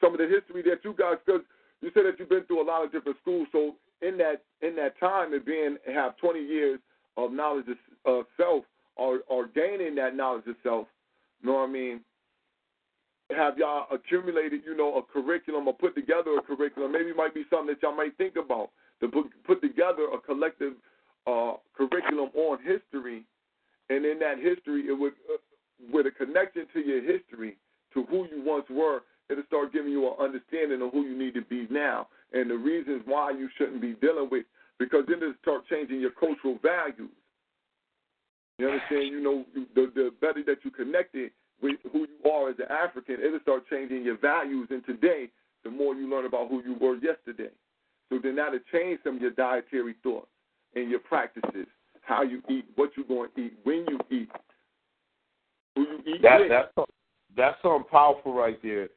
some of the history that you guys, because you said that you've been through a lot of different schools. So in that in that time and being have 20 years of knowledge of self or or gaining that knowledge of self, you know what I mean? Have y'all accumulated, you know, a curriculum or put together a curriculum? Maybe it might be something that y'all might think about to put, put together a collective uh, curriculum on history, and in that history, it would uh, with a connection to your history, to who you once were, it'll start giving you an understanding of who you need to be now and the reasons why you shouldn't be dealing with, because then it'll start changing your cultural values. You understand? You know, the, the better that you connected with who you are as an African, it'll start changing your values. And today, the more you learn about who you were yesterday. So then that'll change some of your dietary thoughts and your practices, how you eat, what you're going to eat, when you eat, who you eat that, with. That's, that's something powerful right there.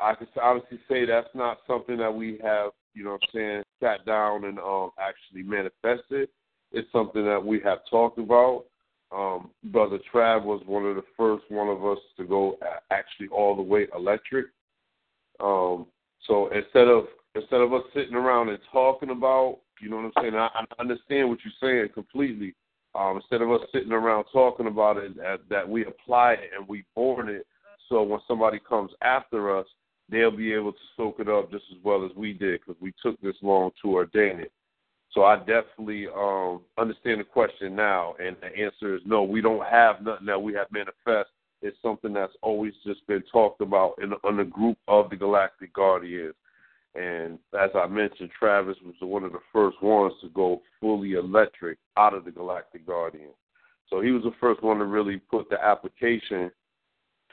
I can honestly say that's not something that we have, you know what I'm saying, sat down and um, actually manifested. It's something that we have talked about. Um, Brother Trav was one of the first one of us to go actually all the way electric. Um, so instead of instead of us sitting around and talking about, you know what I'm saying, I, I understand what you're saying completely. Um, instead of us sitting around talking about it, that, that we apply it and we born it so when somebody comes after us, they'll be able to soak it up just as well as we did because we took this long to ordain it. So I definitely um, understand the question now, and the answer is no. We don't have nothing that we have manifest. It's something that's always just been talked about in, in the group of the Galactic Guardians. And as I mentioned, Travis was one of the first ones to go fully electric out of the Galactic Guardian. So he was the first one to really put the application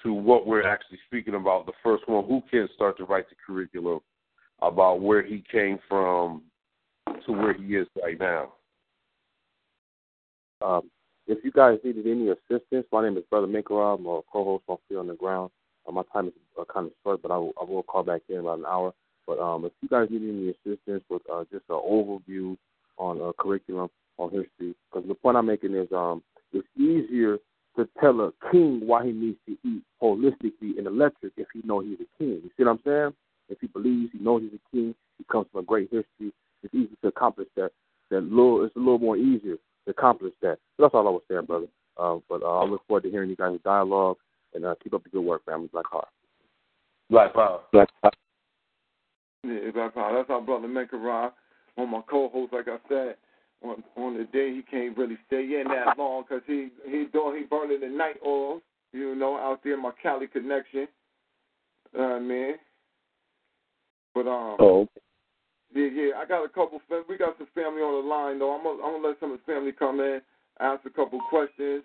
to what we're actually speaking about. The first one who can start to write the curriculum about where he came from to where he is right now. Um, if you guys needed any assistance, my name is Brother Makerob. I'm a co-host on Fear on the Ground. Uh, my time is uh, kind of short, but I will, I will call back in about an hour. But um, if you guys need any assistance with uh, just an overview on uh, curriculum on history, because the point I'm making is um, it's easier to tell a king why he needs to eat holistically and electric if he know he's a king. You see what I'm saying? If he believes he knows he's a king, he comes from a great history. It's easy to accomplish that. That little, it's a little more easier to accomplish that. So that's all I was saying, brother. Uh, but uh, I look forward to hearing you guys' dialogue and uh, keep up the good work, family. Black Heart. Black Power. Black Power. Yeah, Black Power. That's our brother Makerob. On my co-hosts. like I said, on on the day he can't really stay in that long because he he doing he burning the night oil, you know, out there in my Cali connection. Uh, man. But um. Oh. Yeah, yeah. I got a couple. Fam- we got some family on the line though. I'm gonna I'm gonna let some of the family come in, ask a couple questions.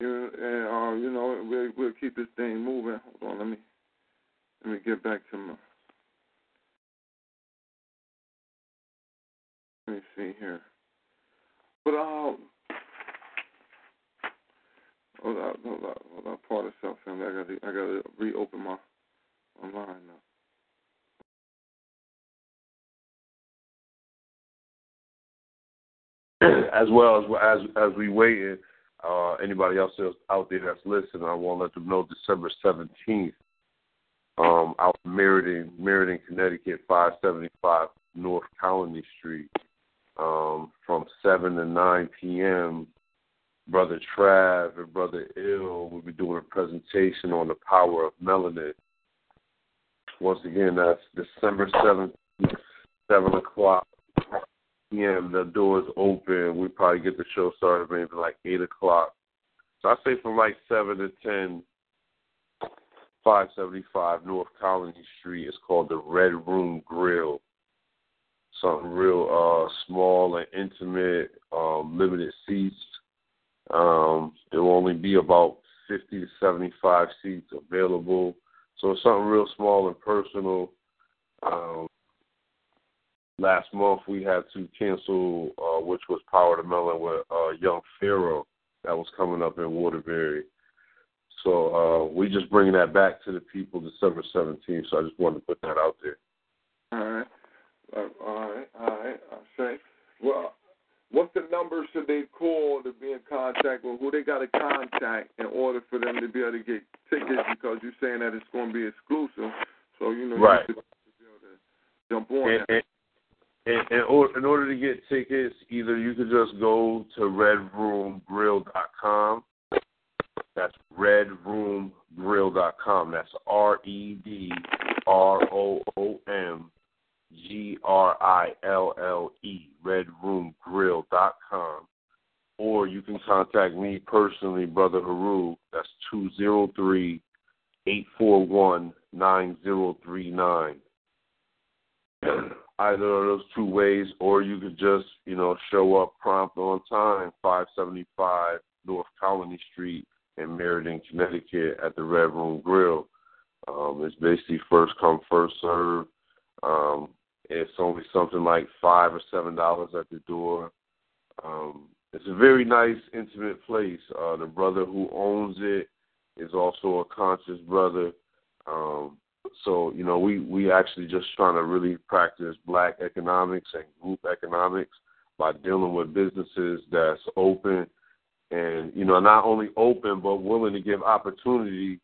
Yeah, and um, you know, we'll we'll keep this thing moving. Hold on, let me let me get back to my. Let me see here. But um, hold on, hold on, hold on. Part of self family. I got to I got to reopen my my line now. as well as as as we waiting, uh, anybody else out there that's listening, I want to let them know December seventeenth, um, out Meriden, Meriden, Connecticut, five seventy five North Colony Street, um, from seven to nine p.m. Brother Trav and Brother Ill will be doing a presentation on the power of melanin. Once again, that's December seventh, seven o'clock p.m. The doors open. We probably get the show started maybe like eight o'clock. So I say from like seven to ten. 575 North Colony Street. It's called the Red Room Grill. Something real uh, small and intimate, um, limited seats. Um, there will only be about 50 to 75 seats available. So it's something real small and personal. Um, last month we had to cancel, uh, which was Power to Melon with uh, Young Pharaoh that was coming up in Waterbury. So uh, we just bringing that back to the people December 17th. So I just wanted to put that out there. All right. All right. All right. I'll. Well, what's the number should they call to be in contact with who they got to contact in order for them to be able to get tickets? Because you're saying that it's going to be exclusive. So, you know, Right. you should be able to jump on And, that. and, and, in, in order to get tickets, either you could just go to redroomgrill.com. That's redroomgrill.com. That's R E D R O O M G R I L L E, redroomgrill.com. Or you can contact me personally, Brother Haru. That's 203 841 9039. Either of those two ways, or you could just, you know, show up prompt on time, 575 North Colony Street in Meriden, Connecticut, at the Red Room Grill. Um, it's basically first come, first serve. Um, it's only something like five or seven dollars at the door. Um, it's a very nice, intimate place. Uh, the brother who owns it is also a conscious brother. Um, so you know, we we actually just trying to really practice black economics and group economics by dealing with businesses that's open and you know not only open but willing to give opportunity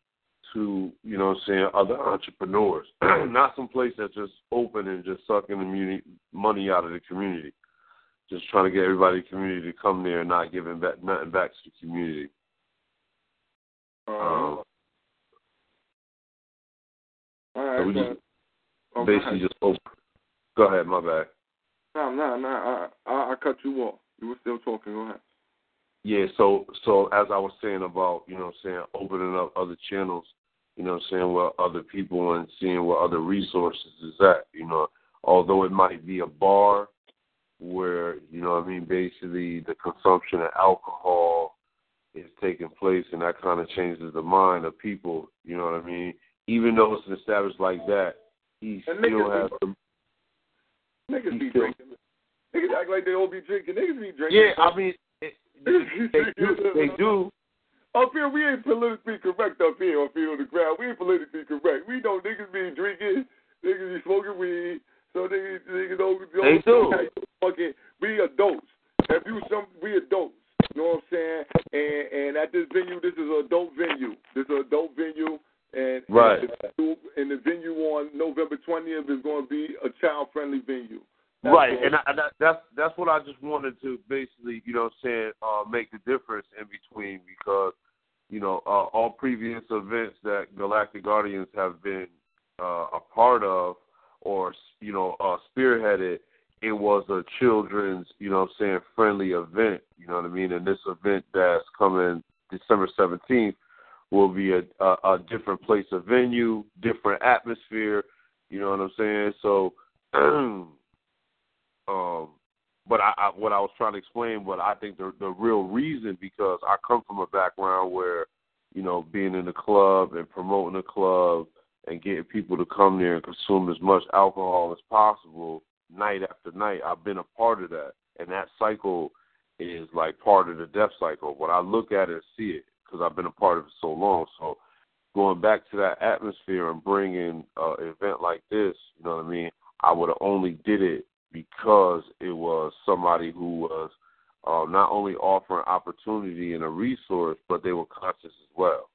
to you know what I'm saying other entrepreneurs, not some place that's just open and just sucking the muni- money out of the community. Just trying to get everybody in the community to come there and not giving back nothing back to the community. Um, all so we just oh, go basically ahead. just open. Go ahead, my bad. No, no, no. I, I, I cut you off. You were still talking. Go ahead. Yeah, so so as I was saying about, you know what I'm saying, opening up other channels, you know what saying, where other people and seeing where other resources is at, you know. Although it might be a bar where, you know what I mean, basically the consumption of alcohol is taking place and that kind of changes the mind of people, you know what I mean? Even though it's an established like that, he And still has to Niggas be still- drinking. Niggas act like they all be drinking. Niggas be drinking. Yeah, I mean it, they do they do Up here, we ain't politically correct up here, up here on the ground. We ain't politically correct. We know niggas be drinking, niggas be smoking weed, so niggas, niggas don't, They do. Fucking, we adults. If you some, we adults. You know what I'm saying? And and at this venue, this is an adult venue. This is an adult venue, and Right. And the, and the venue on November 20th is going to be a child-friendly venue. That's right, all. and, I, and that, that's that's what I just wanted to basically, you know, what I'm saying, uh, make the difference in between because, you know, uh, all previous events that Galactic Guardians have been uh, a part of or you know uh, spearheaded, it was a children's, you know, what I'm event. You know what I mean? And this event that's coming December 17th will be a, a, a different place of venue, different atmosphere. You know what I'm saying? So. Um, but I, I what I was trying to explain, but I think the the real reason because I come from a background where, you know, being in the club and promoting the club and getting people to come there and consume as much alcohol as possible night after night. I've been a part of that, and that cycle is like part of the death cycle. But I look at it and see it because I've been a part of it so long. So going back to that atmosphere and bringing uh, an event like this, you know what I mean? I would have only did it because it was somebody who was uh, not only offering opportunity and a resource, but they were conscious as well.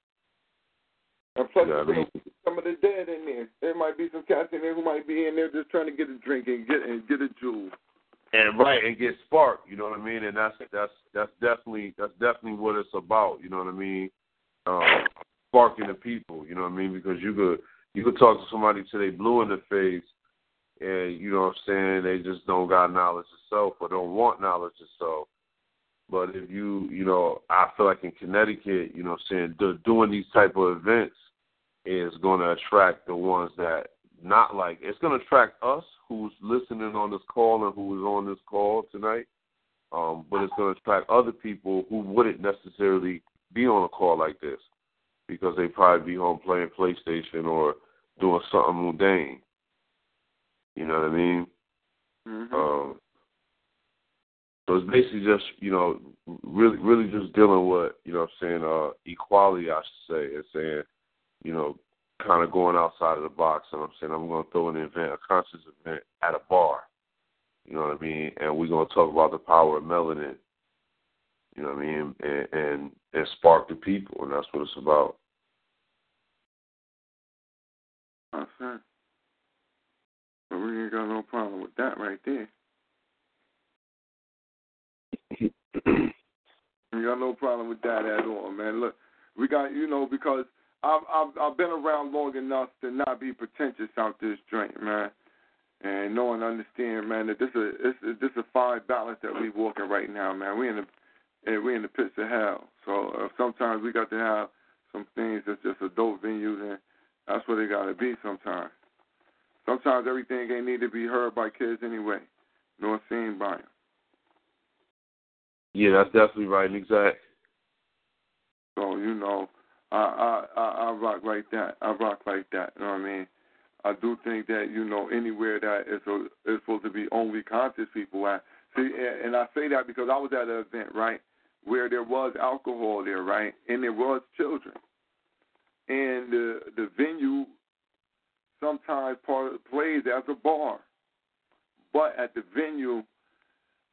And plus, You know I mean? some of the dead in there. There might be some cats in there who might be in there just trying to get a drink and get and get a jewel. And right and get sparked. You know what I mean? And that's that's that's definitely that's definitely what it's about. You know what I mean? Um, sparking the people. You know what I mean? Because you could you could talk to somebody till they blue in the face, and you know what I'm saying? They just don't got knowledge of self or don't want knowledge of self. But if you you know, I feel like in Connecticut, you know, what I'm saying do, doing these type of events is going to attract the ones that not like it's going to attract us who's listening on this call and who is on this call tonight. Um, but it's going to attract other people who wouldn't necessarily be on a call like this because they probably be home playing PlayStation or doing something mundane. You know what I mean? Mm-hmm. Um, so it's basically just you know really really just dealing with you know what I'm saying uh, equality I should say and saying you know kind of going outside of the box and I'm saying I'm going to throw an event a conscious event at a bar you know what I mean and we're going to talk about the power of melanin you know what I mean and and, and spark the people and that's what it's about. Uh-huh. It. But we ain't got no problem with that right there. We got no problem with that at all, man. Look, we got you know because I've I've I've been around long enough to not be pretentious out this joint, man, and know and understand, man, that this is this is this a fine balance that we're walking right now, man. We in the we in the pits of hell. So uh, sometimes we got to have some things that's just adult venues, and that's where they got to be sometimes. Sometimes everything ain't need to be heard by kids anyway, nor seen by them. Yeah, that's definitely right and exact. So you know, I I I, I rock like that. I rock like that. You know what I mean? I do think that you know anywhere that is a, is supposed to be only conscious people at. See, and, and I say that because I was at an event right where there was alcohol there, right, and there was children, and the the venue sometimes part plays as a bar, but at the venue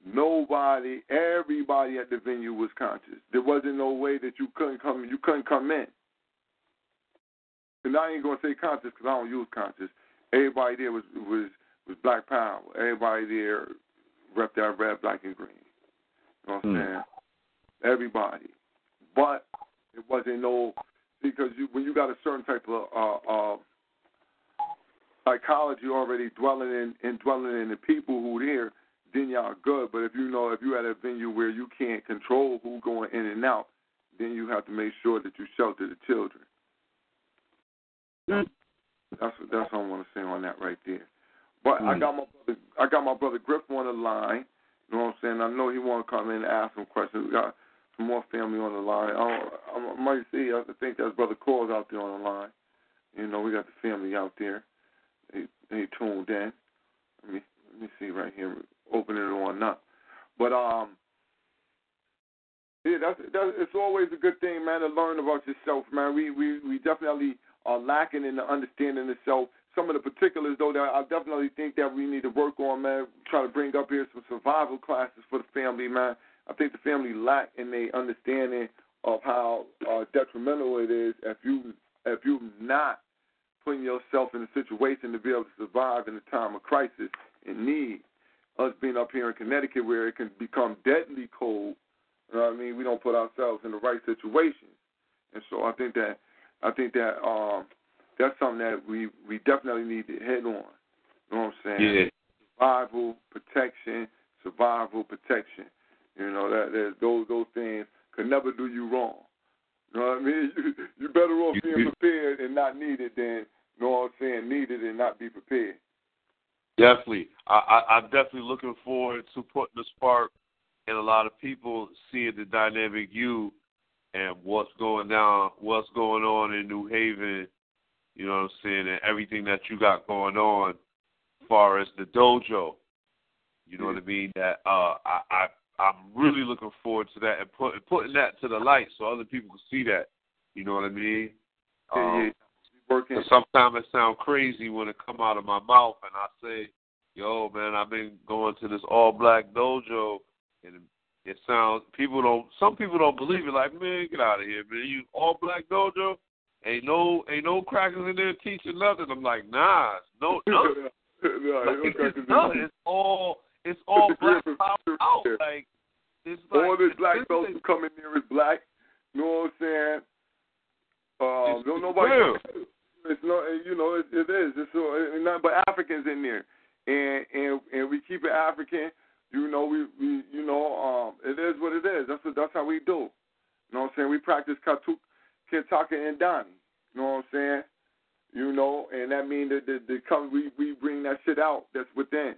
nobody, everybody at the venue was conscious. There wasn't no way that you couldn't come, you couldn't come in. And I ain't gonna say conscious because I don't use conscious. Everybody there was was was Black Power. Everybody there rep that red, black, and green. You know what I'm Mm. saying? Everybody, but it wasn't no because you when you got a certain type of uh, uh, psychology already dwelling in and dwelling in the people who there, then y'all good. But if you know if you're at a venue where you can't control who going in and out, then you have to make sure that you shelter the children. Mm. That's that's what I want to say on that right there. But Mm. I got my brother, I got my brother Griff on the line. You know what I'm saying? I know he want to come in and ask some questions. We got some more family on the line. I, don't, I might see. I think that's brother Cole's out there on the line. You know, we got the family out there. They they tuned in. Let me let me see right here. Opening it on up. But um, yeah, that's that's it's always a good thing, man, to learn about yourself, man. We we we definitely are lacking in the understanding of self. Some of the particulars, though, that I definitely think that we need to work on, man. Try to bring up here some survival classes for the family, man. I think the family lack in their understanding of how uh, detrimental it is if you if you're not putting yourself in a situation to be able to survive in a time of crisis and need. Us being up here in Connecticut where it can become deadly cold, you know what I mean? We don't put ourselves in the right situation, and so I think that I think that um, that's something that we we definitely need to hit on. You know what I'm saying? Yeah. Survival, protection, survival, protection. You know that, that those those things could never do you wrong. You know what I mean? You you better off being prepared and not needed than you know what I'm saying needed and not be prepared. Definitely. I, I, I'm definitely looking forward to putting the spark in a lot of people seeing the dynamic you and what's going down, what's going on in New Haven, you know what I'm saying, and everything that you got going on as far as the dojo. You know what I mean? That uh I, I I'm really looking forward to that and putting putting that to the light so other people can see that. You know what I mean? Um, yeah. Working. Sometimes it sounds crazy when it come out of my mouth and I say, "Yo, man, I've been going to this all black dojo," and it sounds people don't. Some people don't believe it. Like, man, get out of here, man. You all black dojo? Ain't no ain't no crackers in there teaching nothing. I'm like, nah, no, no. no, Like, it's it's, it's all it's all black power out. Like it's like All this black folks who come in there is black. You know what I'm saying? Um, don't nobody. It's not you know, it, it is. It's so nothing but Africans in there, and and and we keep it African. You know, we we you know, um, it is what it is. That's what, that's how we do. You know what I'm saying? We practice Katu, Kentucky and Donnie. You know what I'm saying? You know, and that means that the, the come we we bring that shit out that's within.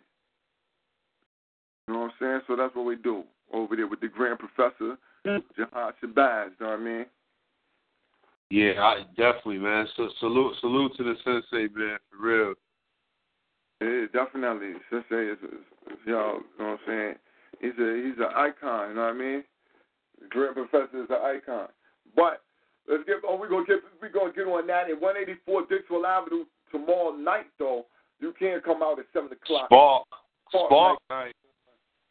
You know what I'm saying? So that's what we do over there with the grand professor, Jihad Shabazz. You know what I mean? Yeah, I, definitely, man. So, salute, salute to the sensei, man, for real. Yeah, definitely. Sensei is, is, is y'all, you know what I'm saying? He's a he's an icon, you know what I mean? The professor is an icon. But let's get oh we gonna get we gonna get on that eighty four Dixwell Avenue tomorrow night though. You can't come out at seven o'clock. Spark, Spark spark night. night,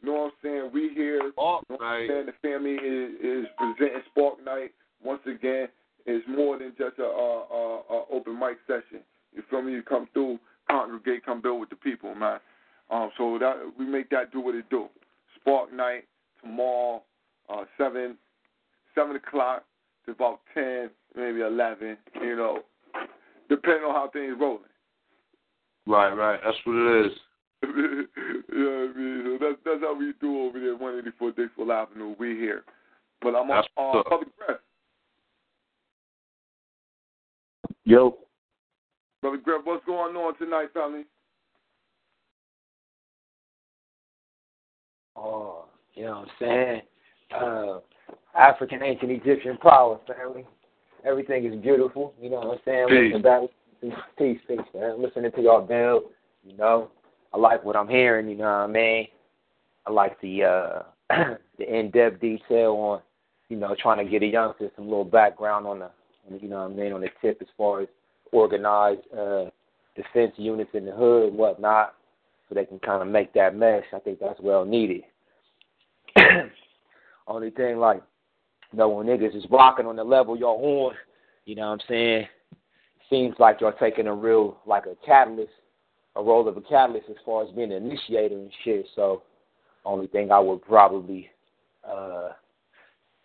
You know what I'm saying? We here. spark You know what I'm night. saying? The family is, is presenting Spark Night once again. It's more than just a, a, a, a open mic session. You feel me? You come through, congregate, come build with the people, man. Um, so that we make that do what it do. Spark Night tomorrow, uh, seven seven o'clock to about ten, maybe eleven. You know, depending on how things rolling. Right, right. That's what it is. you know what I mean? So that's that's how we do over there, 184 Dixwell Avenue. We here. But I'm on uh, up. Brother Yo, Brother Griff, what's going on tonight, family? Oh, you know what I'm saying? Uh, African ancient Egyptian power, family. Everything is beautiful. You know what I'm saying? Peace. Listen back, peace, peace, man. Listening to y'all build. You know, I like what I'm hearing. You know what I mean? I like the uh, the in-depth detail on, you know, trying to get a youngster some little background on the, you know what I mean, on the tip as far as organized uh, defense units in the hood and whatnot, so they can kind of make that mesh. I think that's well needed. Only thing, like, you know, when niggas is rocking on the level y'all on, you know what I'm saying? Seems like y'all taking a real, like a catalyst, a role of a catalyst as far as being an initiator and shit. So, only thing I would probably uh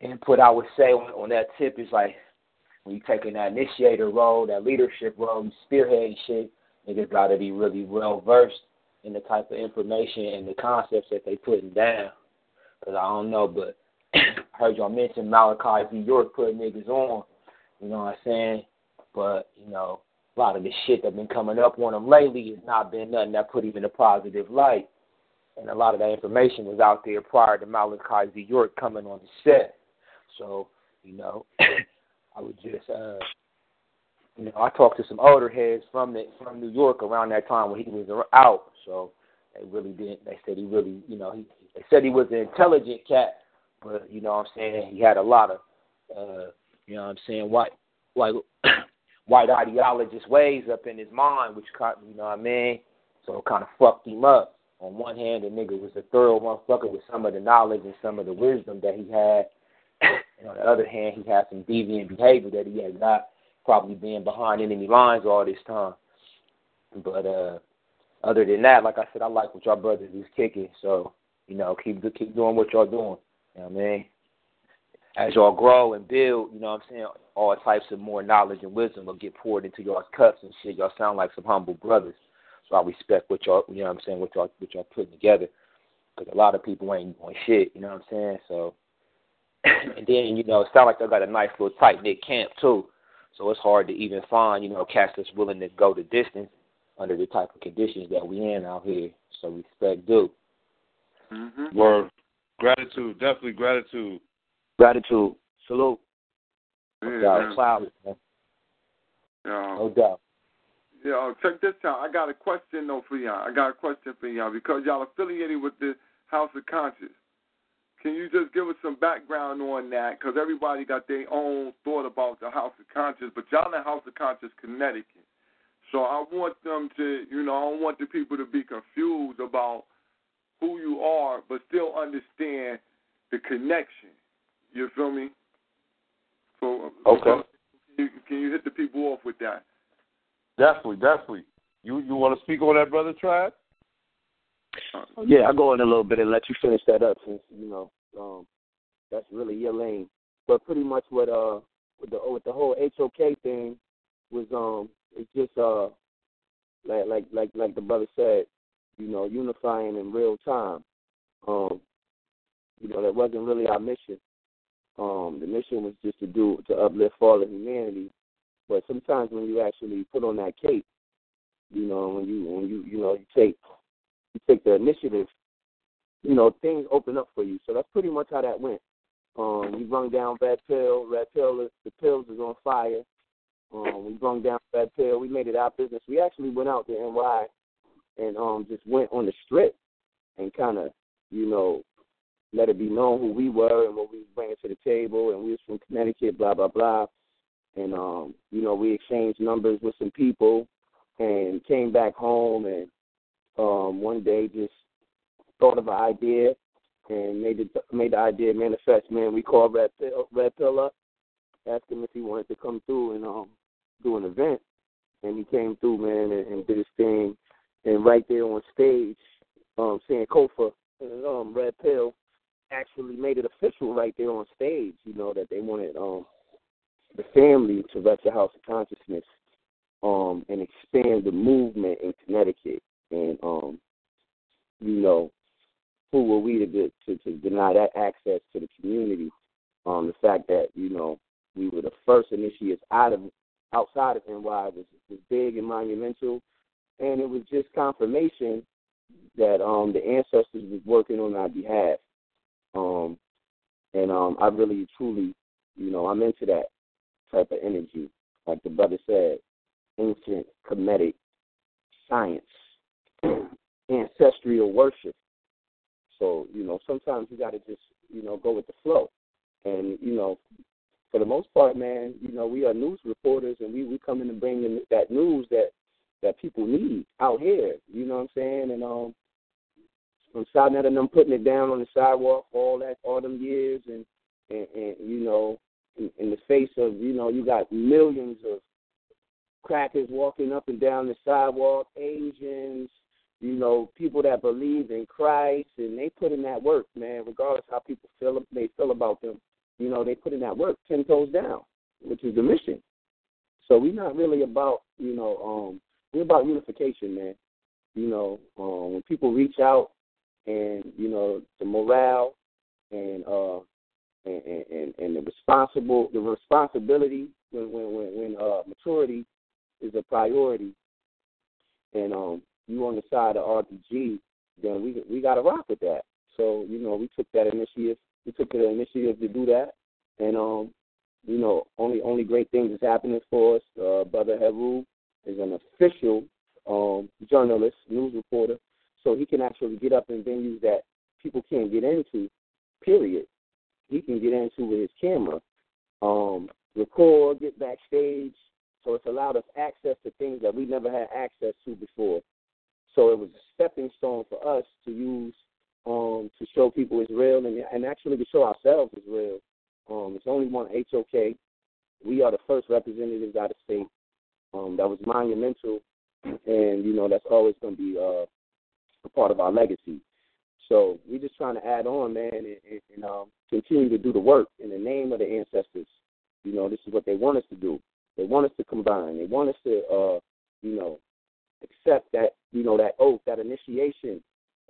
input I would say on, on that tip is like when you taking that initiator role, that leadership role, you spearheading shit, niggas gotta be really well versed in the type of information and the concepts that they putting down. Cause I don't know, but I heard y'all mention Malachi Z. York putting niggas on. You know what I'm saying? But you know, a lot of the shit that been coming up on him lately has not been nothing that put him in a positive light. And a lot of that information was out there prior to Malachi Z. York coming on the set. So, you know, I would just uh you know, I talked to some older heads from the from New York around that time when he was out. So they really didn't. They said he really, you know, he they said he was an intelligent cat, but you know what I'm saying he had a lot of, uh, you know what I'm saying white white white ideologist ways up in his mind, which caught you know what I mean. So it kind of fucked him up. On one hand, the nigga was a thorough motherfucker with some of the knowledge and some of the wisdom that he had. And on the other hand, he had some deviant behavior that he had not probably being behind enemy lines all this time. But uh other than that, like I said, I like what y'all brothers is kicking. So, you know, keep keep doing what y'all doing. You know what I mean? As y'all grow and build, you know what I'm saying, all types of more knowledge and wisdom will get poured into y'all's cups and shit. Y'all sound like some humble brothers. So I respect what y'all, you know what I'm saying, what y'all, what y'all putting together. Because a lot of people ain't doing shit, you know what I'm saying? So, and then, you know, it sounds like they got a nice little tight knit camp too. So it's hard to even find, you know, cats that's willing to go the distance under the type of conditions that we in out here. So respect due. Mm-hmm. Word. Gratitude. Definitely gratitude. Gratitude. Salute. Yeah, no doubt. man. Cloud, man. Yeah. No doubt. Yeah, check this out. I got a question though for y'all. I got a question for y'all because y'all affiliated with the House of Conscious. Can you just give us some background on that? Because everybody got their own thought about the House of Conscious, but y'all in the House of Conscious, Connecticut. So I want them to, you know, I don't want the people to be confused about who you are, but still understand the connection. You feel me? So, Okay. can, you, can you hit the people off with that? Definitely, definitely. You you want to speak on that, brother Trav? Yeah, I'll go in a little bit and let you finish that up since, you know, um, that's really your lane. But pretty much what uh with the with the whole HOK thing was um it's just uh like like like like the brother said, you know, unifying in real time. Um, you know, that wasn't really our mission. Um, the mission was just to do to uplift all of humanity. But sometimes when you actually put on that cape, you know, when you when you you know you take you take the initiative, you know, things open up for you. So that's pretty much how that went. Um, we rung down Red Pill. Red Pill, the pills is on fire. Um, we rung down Red Pill. We made it our business. We actually went out to NY and um just went on the strip and kind of, you know, let it be known who we were and what we was bringing to the table. And we was from Connecticut, blah blah blah. And um, you know, we exchanged numbers with some people and came back home and um one day just thought of an idea and made it made the idea manifest. Man, we called Red Pill, Red Pill up, asked him if he wanted to come through and um do an event, and he came through, man, and, and did his thing. And right there on stage, um, Sankofa and um Red Pill actually made it official right there on stage. You know that they wanted um the family to the House of Consciousness um and expand the movement in Connecticut and um you know who were we to to, to deny that access to the community? Um the fact that you know we were the first initiates out of outside of NY was was big and monumental. And it was just confirmation that um the ancestors was working on our behalf. Um and um I really truly you know I'm into that type of energy. Like the brother said ancient Kemetic science ancestral worship. So you know sometimes you got to just you know go with the flow. And you know for the most part man you know we are news reporters and we we come in and bring in that news that that people need out here you know what i'm saying? And um from Sonnet and them putting it down on the sidewalk all that all them years and and, and you know in, in the face of you know you got millions of crackers walking up and down the sidewalk asians you know, people that believe in Christ and they put in that work, man, regardless how people feel they feel about them. You know, they put in that work ten toes down, which is the mission. So we're not really about, you know, um we're about unification, man. you know, um, when people reach out and you know the morale and uh and, and, and the responsible the responsibility when when when, when uh maturity is a priority and um you on the side of RBG, then we we gotta rock with that. So, you know, we took that initiative we took the initiative to do that and um you know, only only great things is happening for us. Uh Brother Haru is an official um journalist, news reporter so he can actually get up in venues that people can't get into, period. He can get into with his camera, um, record, get backstage. So it's allowed us access to things that we never had access to before. So it was a stepping stone for us to use um, to show people it's real and, and actually to show ourselves it's real. Um, it's only one HOK. We are the first representatives out of state. Um, that was monumental, and you know that's always going to be uh, a part of our legacy. So we're just trying to add on, man, and, and, and um, continue to do the work in the name of the ancestors. You know, this is what they want us to do. They want us to combine. They want us to, uh, you know, accept that, you know, that oath, that initiation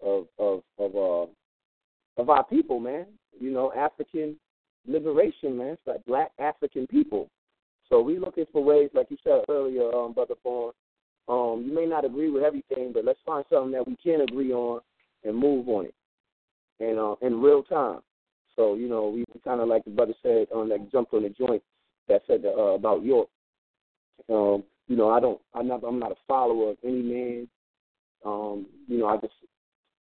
of of of uh, of our people, man. You know, African liberation, man. It's like Black African people. So we're looking for ways, like you said earlier, um, Brother Fawn, um, you may not agree with everything, but let's find something that we can agree on and move on it, and uh, in real time. So you know, we kind of like the brother said on that jumped on the joint that said uh, about York. Um, you know, I don't, I'm not, I'm not a follower of any man. Um, you know, I just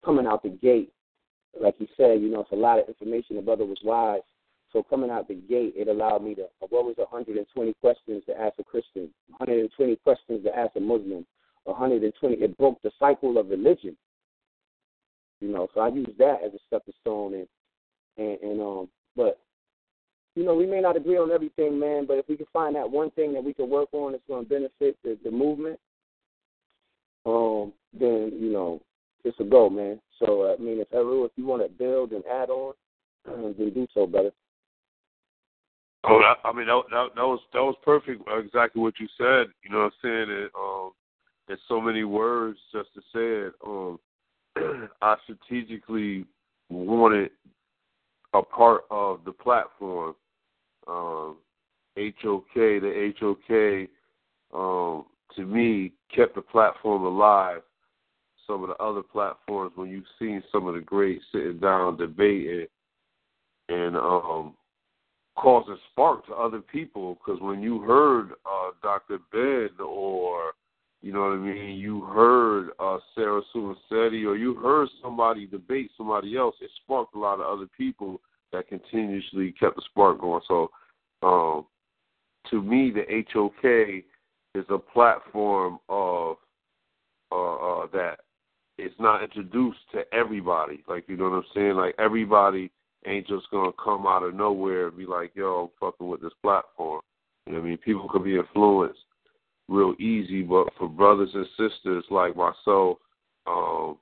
coming out the gate, like you said, you know, it's a lot of information. The brother was wise so coming out the gate, it allowed me to, what was 120 questions to ask a Christian, 120 questions to ask a Muslim, 120, it broke the cycle of religion. You know, so I use that as a stepping stone and, and, and um, but, you know, we may not agree on everything, man, but if we can find that one thing that we can work on that's going to benefit the, the movement, um, then, you know, it's a go, man. So, uh, I mean, if ever, if you want to build and add on, then do so, brother. Oh, I mean that, that that was that was perfect. Exactly what you said. You know what I'm saying? It, um, there's so many words just to say it. Um, I strategically wanted a part of the platform. Um, HOK, the HOK, um, to me, kept the platform alive. Some of the other platforms, when you've seen some of the greats sitting down debating, and um, cause a spark to other people because when you heard uh, Dr. Ben or you know what I mean, you heard uh, Sarah Suicedi or you heard somebody debate somebody else, it sparked a lot of other people that continuously kept the spark going. So, um, to me, the HOK is a platform of uh, uh, that it's not introduced to everybody. Like you know what I'm saying? Like everybody ain't just gonna come out of nowhere and be like, yo, I'm fucking with this platform. You know what I mean? People can be influenced real easy, but for brothers and sisters like myself, um,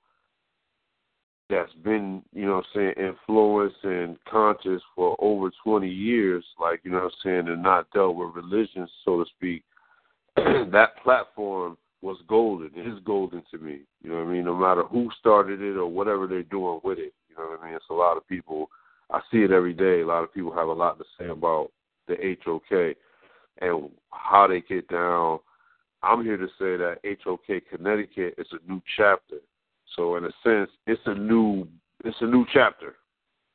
that's been, you know what I'm saying, influenced and conscious for over 20 years, like, you know what I'm saying, and not dealt with religion, so to speak, that platform was golden. It is golden to me. You know what I mean? No matter who started it or whatever they're doing with it. You know what I mean? It's a lot of people I see it every day. A lot of people have a lot to say about the HOK and how they get down. I'm here to say that HOK Connecticut is a new chapter. So in a sense, it's a new it's a new chapter.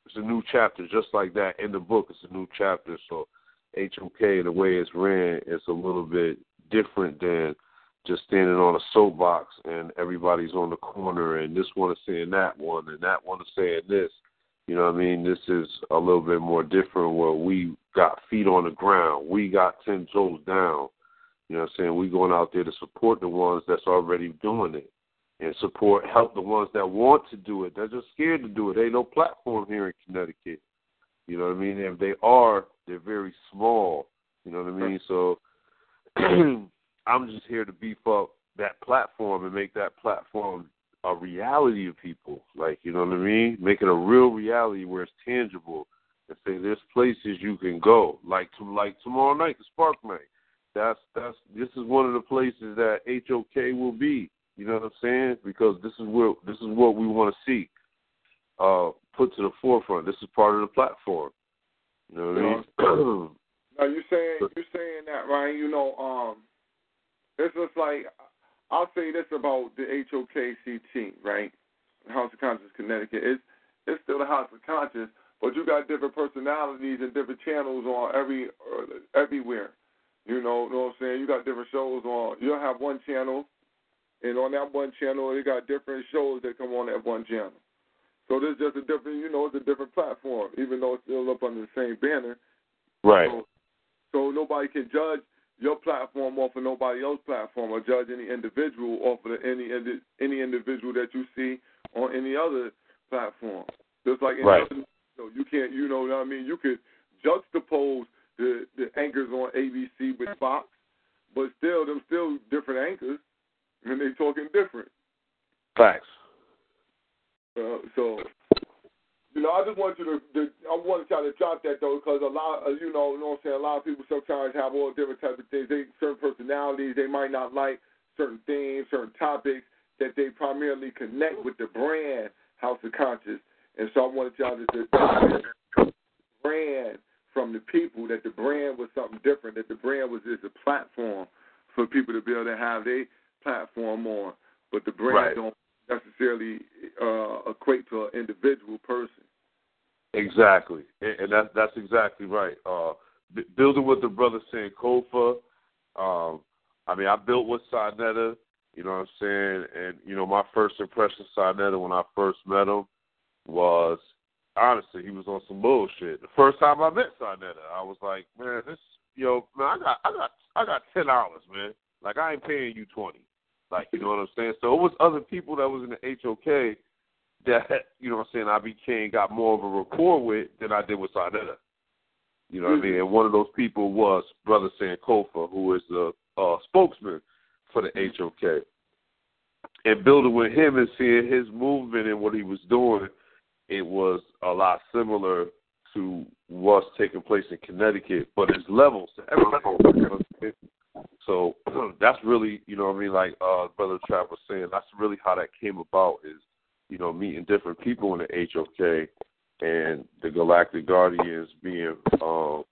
It's a new chapter, just like that in the book. It's a new chapter. So HOK, the way it's ran, is a little bit different than just standing on a soapbox and everybody's on the corner and this one is saying that one and that one is saying this. You know what I mean? This is a little bit more different where we got feet on the ground. We got ten toes down. You know what I'm saying? We going out there to support the ones that's already doing it. And support help the ones that want to do it. They're just scared to do it. There ain't no platform here in Connecticut. You know what I mean? If they are, they're very small. You know what I mean? So I'm just here to beef up that platform and make that platform a reality of people. Like, you know what I mean? Make it a real reality where it's tangible and say there's places you can go. Like to like tomorrow night, the Spark Night. That's that's this is one of the places that HOK will be. You know what I'm saying? Because this is where this is what we want to see uh, put to the forefront. This is part of the platform. You know what I mean? now you're saying you're saying that right? You know, um, it's just like I'll say this about the HOKCT, right? House of Conscious Connecticut. It's it's still the House of Conscious, but you got different personalities and different channels on every uh, everywhere. You know, you know what I'm saying? You got different shows on. You'll have one channel, and on that one channel, they got different shows that come on that one channel. So there's just a different, you know, it's a different platform, even though it's still up under the same banner. Right. So, so nobody can judge your platform off of nobody else's platform, or judge any individual off of any any individual that you see on any other platform. Just like any right. other, you, know, you can't, you know what I mean? You could juxtapose the the anchors on ABC with Fox, but still, them still different anchors, and they talking different. Facts. Uh, so, you know, I just want you to, to I want to try to drop that though, because a lot, of, you know, you know what I'm saying. A lot of people sometimes have all different types of things. They certain personalities. They might not like certain things, certain topics that they primarily connect with the brand House of Conscious. And so I wanted y'all to, to brand from the people that the brand was something different. That the brand was just a platform for people to be able to have their platform on, but the brand right. don't necessarily uh, equate to an individual person. Exactly, and that's that's exactly right. Uh, b- building with the brother Sankofa. Um, I mean, I built with Sa Neter. You know what I'm saying? And you know, my first impression of Sa Neter when I first met him was honestly he was on some bullshit. The first time I met Sa Neter, I was like, man, this yo, man, I got I got I got ten dollars, man. Like I ain't paying you twenty. Like, you know what I'm saying? So it was other people that was in the HOK that, you know what I'm saying, I became, got more of a rapport with than I did with Sa Neter. You know what mm-hmm. I mean? And one of those people was Brother Sankofa, who is the uh, spokesman for the HOK. And building with him and seeing his movement and what he was doing, it was a lot similar to what's taking place in Connecticut, but it's levels to everything. So that's really, you know what I mean, like uh Brother Trav was saying, that's really how that came about is, you know, meeting different people in the HOK and the Galactic Guardians being um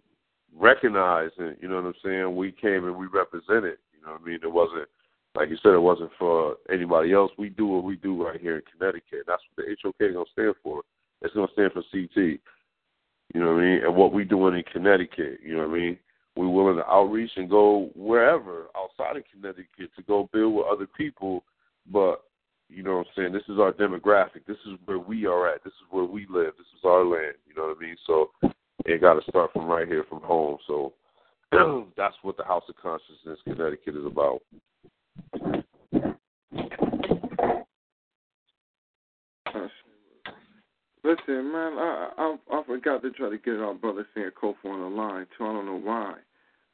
recognized and you know what I'm saying, we came and we represented, you know what I mean? It wasn't like you said, it wasn't for anybody else. We do what we do right here in Connecticut. That's what the HOK is gonna stand for. It's gonna stand for CT. You know what I mean? And what we doing in Connecticut, you know what I mean? We're willing to outreach and go wherever outside of Connecticut to go build with other people. But you know what I'm saying? This is our demographic. This is where we are at. This is where we live. This is our land. You know what I mean? So it got to start from right here, from home. So that's what the House of Consciousness Connecticut is about. Listen, man, I, I I forgot to try to get our brother Sankofa on the line too. I don't know why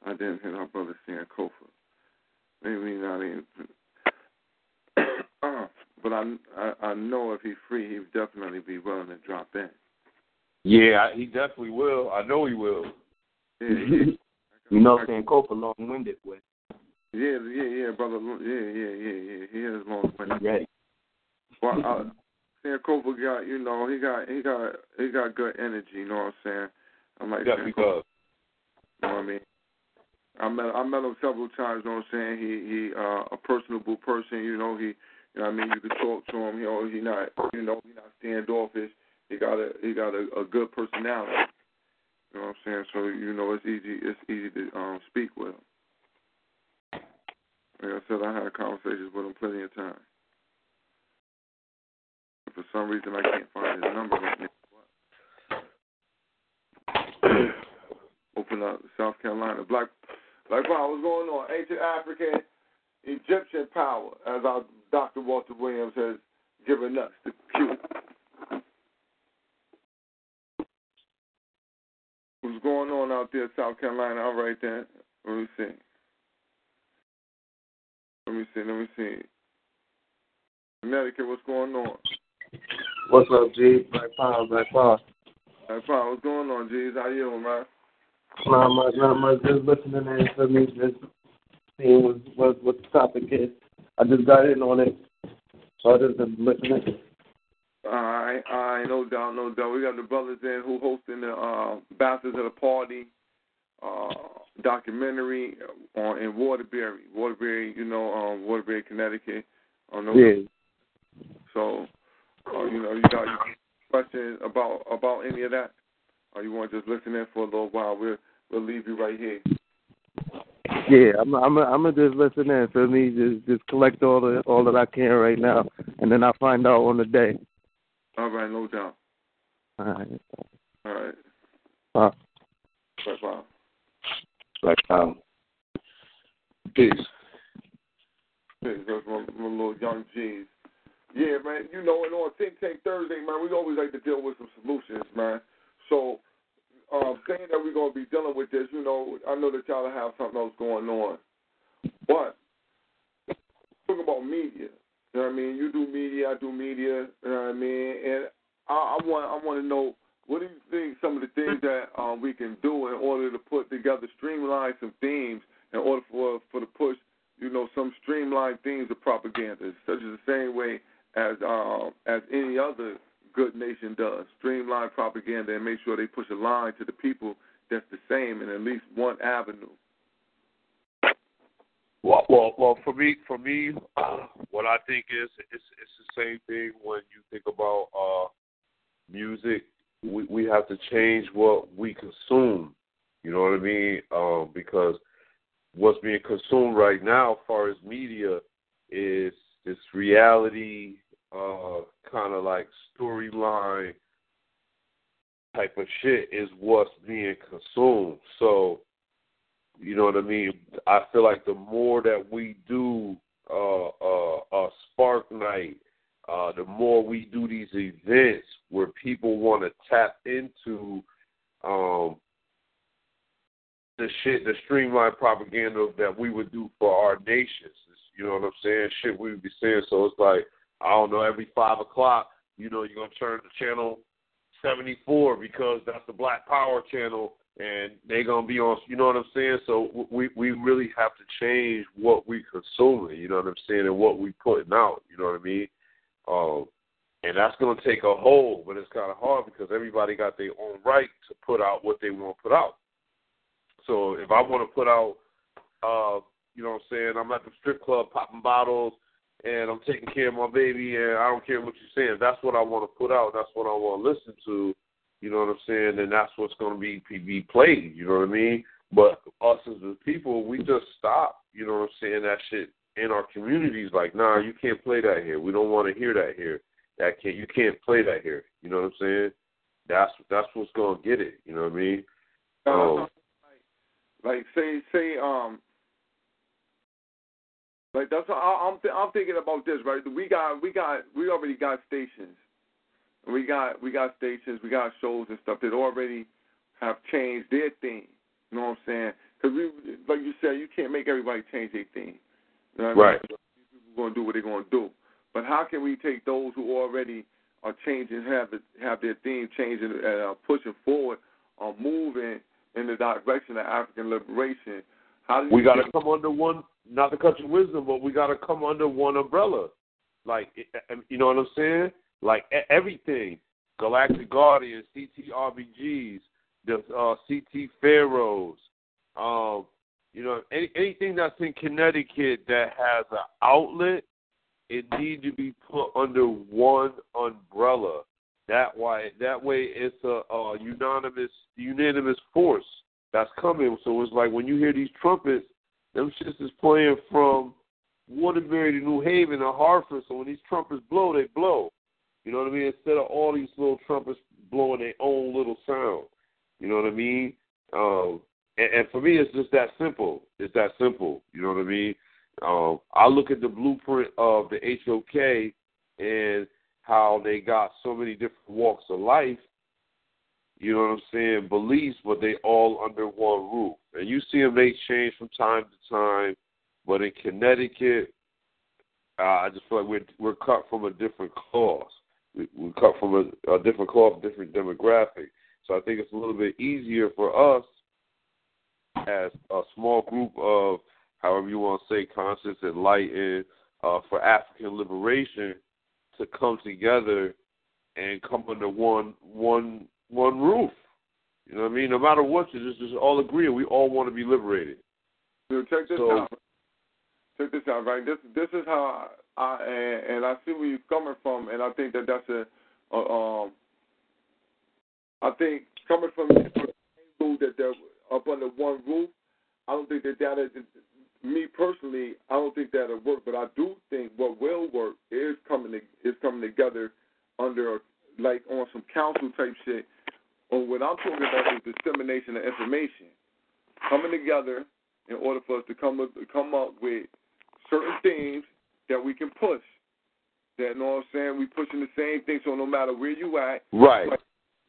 I didn't hit our brother Sankofa. Maybe not even. uh, but I, I I know if he's free, he'd definitely be willing to drop in. Yeah, he definitely will. I know he will. Yeah, you know, Sankofa long-winded with. Yeah, yeah, yeah, brother. Yeah, yeah, yeah, yeah. He is long-winded. Ready. Well, uh, Sankofa got, you know, he got he got he got good energy, you know what I'm saying? I'm like yeah, he does. You know what I mean? I met I met him several times, you know what I'm saying? He he uh a personable person, you know, he you know what I mean, you can talk to him, you know, he not you know, he not standoffish. He got a he got a, a good personality. You know what I'm saying? So, you know, it's easy it's easy to um speak with him. Like I said, I had conversations with him plenty of times. For some reason, I can't find his number right now. Open up South Carolina. Black Black Power, what's going on? Ancient African Egyptian power, as our Dr. Walter Williams has given us the cue. What's going on out there, South Carolina? All right then. Let me see. Let me see. Let me see. Connecticut, what's going on? What's up, G? Black Power, Black Power. Black Power, what's going on, G's? How you doing, man? Not much, not much. Just listening and for me, just seeing what, what what the topic is. I just got in on it, so I just been listening. All right, all right, no doubt, no doubt. We got the brothers in who hosting the uh, Bastards of the Party uh, documentary on in Waterbury, Waterbury, you know, um, Waterbury, Connecticut. On the, Yeah. So, uh, you know, you got you questions about about any of that, or you want to just listen in for a little while? We'll we'll leave you right here. Yeah, I'm I'm I'm gonna just listen in. Feel me? Just just collect all the all that I can right now, and then I'll find out on the day. All right, no doubt. All right. All right. Bye. Bye bye. Like um, peace. Hey, that's my, my little young G's. Yeah, man. You know, and on Think Tank Thursday, man, we always like to deal with some solutions, man. So, um, saying that we're gonna be dealing with this, you know, I know that y'all have something else going on, but talking about media. You know what I mean? You do media, I do media. You know what I mean? And I, I want I want to know what do you think some of the things that um, we can do in order to put together, streamline some themes in order for for to push, you know, some streamlined themes of propaganda, such as the same way as um, as any other good nation does, streamline propaganda and make sure they push a line to the people that's the same in at least one avenue. Well, well, well. For me, for me, uh, what I think is it's it's the same thing when you think about uh, music. We we have to change what we consume. You know what I mean? Um, because what's being consumed right now, as far as media, is this reality, uh, kind of like storyline type of shit is what's being consumed. So you know what I mean? I feel like the more that we do uh uh uh Spark Night, uh the more we do these events where people want to tap into um the shit, the streamlined propaganda that we would do for our nations. You know what I'm saying? Shit we would be saying. So it's like, I don't know, every five o'clock, you know, you're gonna turn the channel seventy four because that's the Black Power channel and they're gonna be on. You know what I'm saying? So we we really have to change what we consuming. You know what I'm saying, and what we putting out. You know what I mean? Um, and that's gonna take a hold, but it's kind of hard because everybody got their own right to put out what they want to put out. So if I want to put out, uh, you know what I'm saying, I'm at the strip club popping bottles and I'm taking care of my baby and I don't care what you're saying. That's what I want to put out. That's what I want to listen to you know what I'm saying? And that's what's going to be be played. You know what I mean? But us as the people, we just stop. You know what I'm saying? That shit in our communities, like, nah, you can't play that here. We don't want to hear that here. That can't. You can't play that here. You know what I'm saying? That's that's what's going to get it. You know what I mean? Um, like say say um like that's I, I'm th- I'm thinking about this right. We got we got we already got stations we got we got stations, we got shows and stuff that already have changed their thing. You know what I'm saying? Because we, like you said, you can't make everybody change their thing. You know what right. I mean? People going to do what they're going to do. But how can we take those who already are changing, have it, have their theme changing, and uh, pushing forward, or moving in the direction of African liberation? How do we got to come under one, not the country wisdom, but we got to come under one umbrella. Like, you know what I'm saying? like everything. Galactic Guardians, CT RBGs, the uh, CT Pharaohs, um, you know, any, anything that's in Connecticut that has an outlet, it needs to be put under one umbrella. That way, that way, it's a, a unanimous unanimous force that's coming. So it's like when you hear these trumpets, them shits is playing from Waterbury to New Haven to Hartford. So when these trumpets blow, they blow. You know what I mean? Instead of all these little trumpets blowing their own little sound. You know what I mean? Um, and, and for me, it's just that simple. It's that simple. You know what I mean? Um, I look at the blueprint of the HOK and how they got so many different walks of life. You know what I'm saying? Beliefs, but they all under one roof. And you see them make change from time to time. But in Connecticut, uh, I just feel like we're we're cut from a different cloth we, we come from a, a different cloth, different demographic. So I think it's a little bit easier for us as a small group of, however you want to say, conscious, enlightened, uh, for African liberation to come together and come under one one one roof. You know what I mean? No matter what, just just all agree. We all want to be liberated. So check this So- out. Check this out, right? This this is how I and, and I see where you're coming from, and I think that that's a, a um. I think coming from the rule that they're up under one roof, I don't think that that is. Me personally, I don't think that'll work, but I do think what will work is coming to, is coming together under like on some council type shit. On what I'm talking about is dissemination of information, coming together in order for us to come up, come up with certain things that we can push. That you know what I'm saying? We pushing the same thing, so no matter where you at, Right. you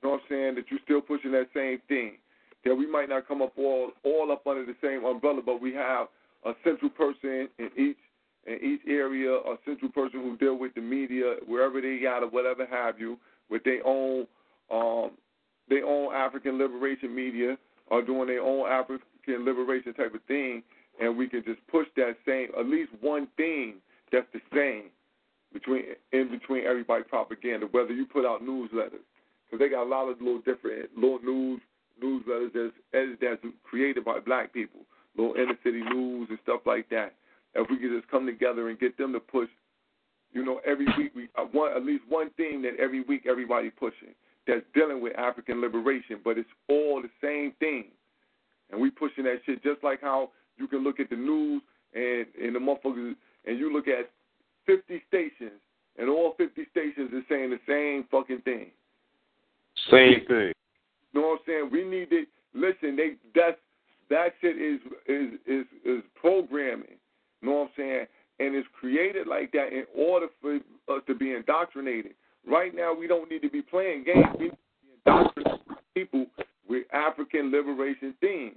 know what I'm saying, that you're still pushing that same thing. That we might not come up all all up under the same umbrella, but we have a central person in each in each area, a central person who deal with the media wherever they got or whatever have you, with their own um their own African liberation media or doing their own African liberation type of thing, and we can just push that same at least one thing that's the same between in between everybody propaganda. Whether you put out newsletters, because they got a lot of little different little news newsletters that's that's created by black people, little inner city news and stuff like that. If we could just come together and get them to push, you know, every week we uh, one at least one thing that every week everybody pushing that's dealing with African liberation, but it's all the same thing, and we pushing that shit just like how you can look at the news and and the motherfuckers and you look at 50 stations and all 50 stations is saying the same fucking thing. Same thing. You know what I'm saying? We need to listen. They that's that shit is is is is programming. You know what I'm saying? And it's created like that in order for us to be indoctrinated. Right now, we don't need to be playing games. We need to be people with African liberation themes.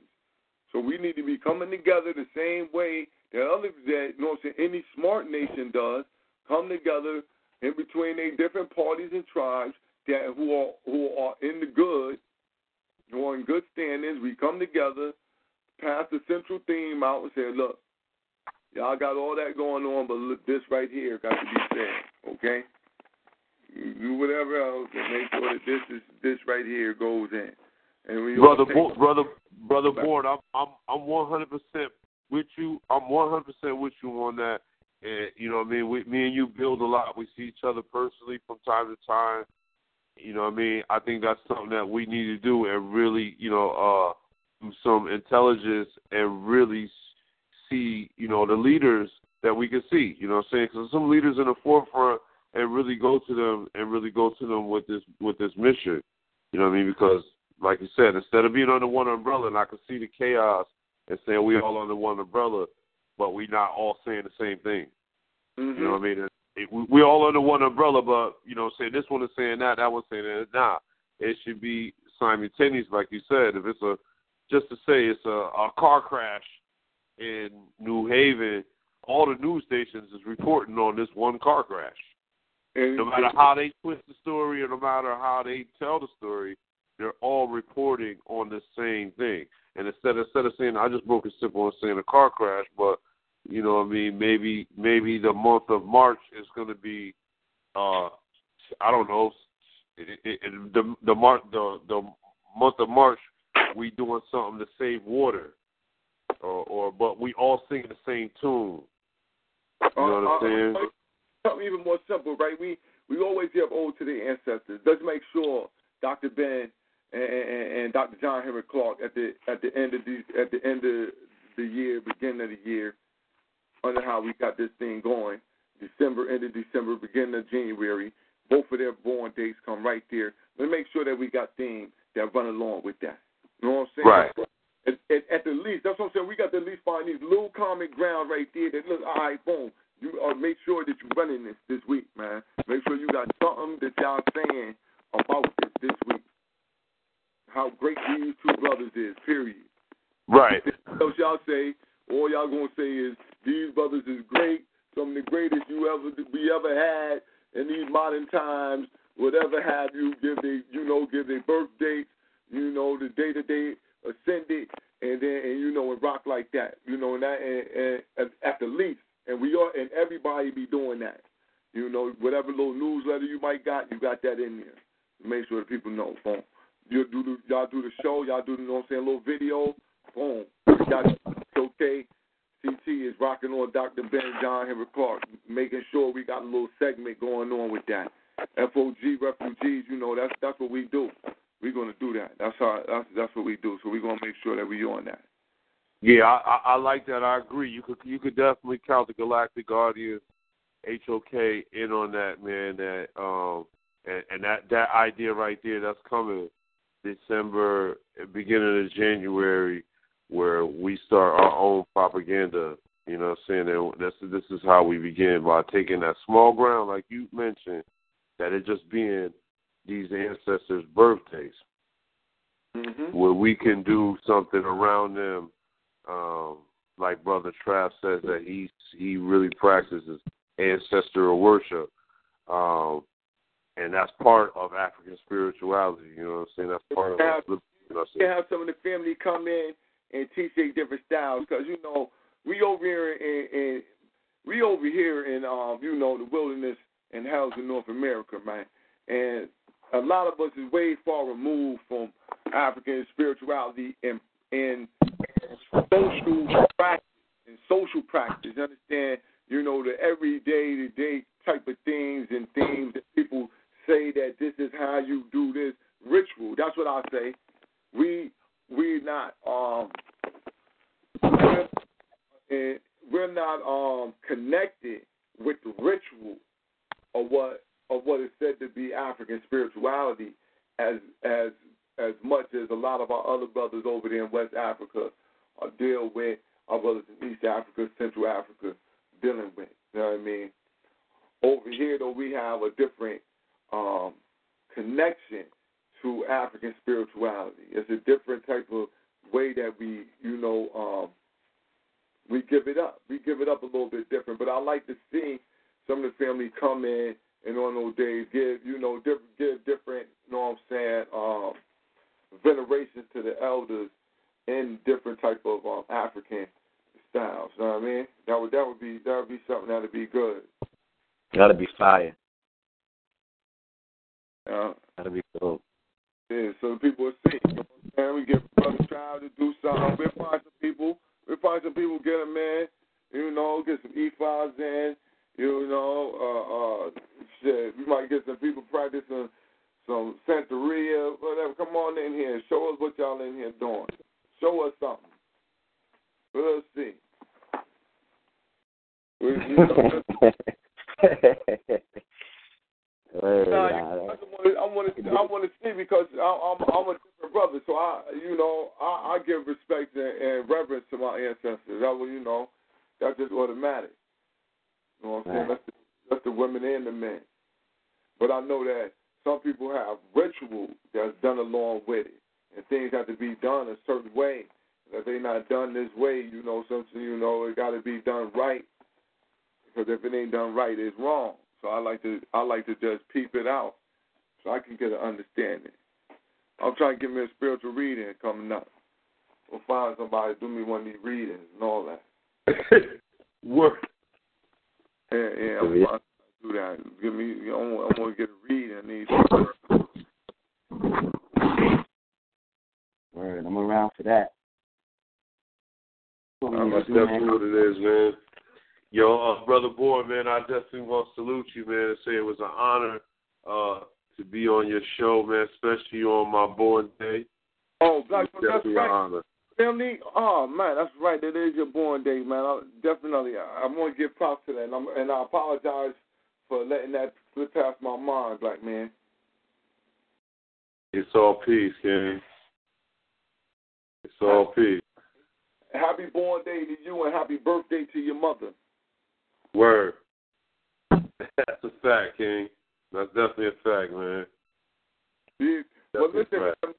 So we need to be coming together the same way that other that you know saying any smart nation does. Come together in between their different parties and tribes that who are who are in the good, who are in good standings. We come together, pass the central theme out, and say, look, y'all got all that going on, but look, this right here got to be said, okay? You do whatever else and make sure that this is this right here goes in. And brother, Bo- brother, brother Board, I'm I'm I'm 100 percent with you. I'm 100 percent with you on that. And you know, what I mean, we, me and you build a lot. We see each other personally from time to time. You know, what I mean, I think that's something that we need to do and really, you know, uh, do some intelligence and really see, you know, the leaders that we can see. You know, what I'm saying because some leaders in the forefront and really go to them and really go to them with this with this mission. You know what I mean? Because like you said, instead of being under one umbrella, and I can see the chaos and saying we all under one umbrella, but we not all saying the same thing. Mm-hmm. You know what I mean? It, it, we, we all under one umbrella, but you know, saying this one is saying that, that one's saying that. Nah, it should be simultaneous, like you said. If it's a, just to say it's a, a car crash in New Haven, all the news stations is reporting on this one car crash. And, No matter how they twist the story, or no matter how they tell the story, they're all reporting on the same thing. And instead instead of saying I just broke a simple and saying a car crash, but you know what I mean, maybe maybe the month of March is going to be, uh, I don't know, it, it, it, the the Mar- the the month of March we doing something to save water, or or but we all singing the same tune. You know what I'm uh, uh, saying? Uh, Something even more simple, right? We we always give ode to the ancestors. Let's make sure Dr. Ben and, and, and Dr. John Henrik Clarke at the at the end of the at the end of the year, beginning of the year, under how we got this thing going. December, end of December, beginning of January. Both of their born dates come right there. Let's make sure that we got things that run along with that. You know what I'm saying? Right. At, at, at the least, that's what I'm saying. We got to at least find these little common ground right there that look, all right, boom. You uh, make sure that you're running this this week, man. Make sure you got something that y'all saying about this this week. How great these two brothers is, period. Right. Else y'all say, all y'all gonna say is these brothers is great, some of the greatest you ever we ever had in these modern times. Whatever have you, give they you know give their birth dates, you know the day that they ascended, and then and you know and rock like that, you know and that and, and at, at the least and everybody be doing that. You know, whatever little newsletter you might got, you got that in there. Make sure that people know. Boom. You do the, y'all do the show, y'all do the, you know what I'm saying, little video. Boom. Y'all okay. CT is rocking on Dr. Ben John Henrik Clarke, making sure we got a little segment going on with that. FOG refugees, you know, that's that's what we do. We're gonna do that. That's how that's that's what we do. So we're gonna make sure that we're on that. Yeah, I, I, I like that. I agree. You could you could definitely count the Galactic Guardian, HOK in on that man. That um and, and that that idea right there that's coming December, beginning of January, where we start our own propaganda. You know, what I'm saying and that's this is how we begin by taking that small ground, like you mentioned, that it just being these ancestors' birthdays, mm-hmm. where we can do something around them. Um, like Brother Trav says that he he really practices ancestral worship. Um, and that's part of African spirituality. You know what I'm saying? That's part of. Have, you know you have some of the family come in and teach their different styles because you know we over here in, in we over here in um you know the wilderness and hells in North America, man, and a lot of us is way far removed from African spirituality and and social practice and social practice. You understand? You know the everyday to day type of things and things that people say that this is how you do this ritual. That's what I say. We we're not um we're, we're not um connected with the ritual of what of what is said to be African spirituality as as as much as a lot of our other brothers over there in West Africa uh, deal with our brothers in East Africa, Central Africa dealing with. You know what I mean? Over here though we have a different um, connection to African spirituality. It's a different type of way that we, you know, um, we give it up. We give it up a little bit different. But I like to see some of the family come in and on those days give, you know, diff- give different, you know what I'm saying, um, venerations to the elders in different type of um, African styles. You know what I mean? That would that would be that would be something that would be good. That'd be fire. Yeah. That'd be cool. Yeah, so people will see. You know what I'm saying? We get brother child to do something. We'll find some people. We'll find some people, get them in, you know, get some E5s in, you know, uh, uh, shit. We might get some people practicing some Santeria, whatever. Come on in here. Show us what y'all in here doing. Show us something. We'll see. We, you know, Word, Nah, nah, you- I want to, I want to see because I, I'm, I'm a different brother. So I, you know, I, I give respect and, and reverence to my ancestors. That was, you know, that's just automatic. You know what I'm saying? Right. That's the, that's the women and the men. But I know that some people have ritual that's done along with it, things have to be done a certain way. And if they're not done this way, you know, something, you know, it got to be done right. Because if it ain't done right, it's wrong. So I like to I like to just peep it out so I can get an understanding. I'm trying to get me a spiritual reading coming up. We'll find somebody to do me one of these readings and all that. Work. Yeah, yeah, I'm Yeah. do that. Give me, I want, I want to get a reading. I need Word, I'm around for that. What we Uh, that's to do, definitely what it is, man. Yo, uh, brother boy, man, I definitely want to salute you, man, and say it was an honor uh, to be on your show, man, especially on my born day. Oh, Black, It's that's definitely an right. honor. Family, oh man, that's right. That is your born day, man. I, definitely, I, I want to give props to that, and, I'm, and I apologize for letting that slip past my mind, black man. It's all peace, King. It's all peace. Happy born day to you, and happy birthday to your mother. Word. That's a fact, King. That's definitely a fact, man. Yeah. But listen, fact.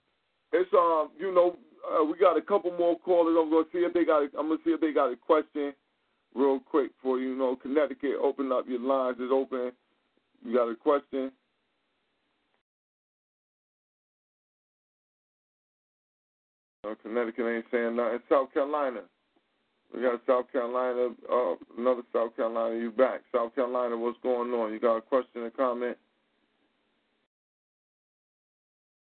it's um, you know, uh, we got a couple more callers. I'm gonna see if they got. A, I'm gonna see if they got a question, real quick for you. You know, Connecticut, open up your lines. It's open. You got a question? Uh, Connecticut ain't saying nothing. South Carolina, We got South Carolina, uh, another South Carolina. You back? South Carolina, what's going on? You got a question or comment?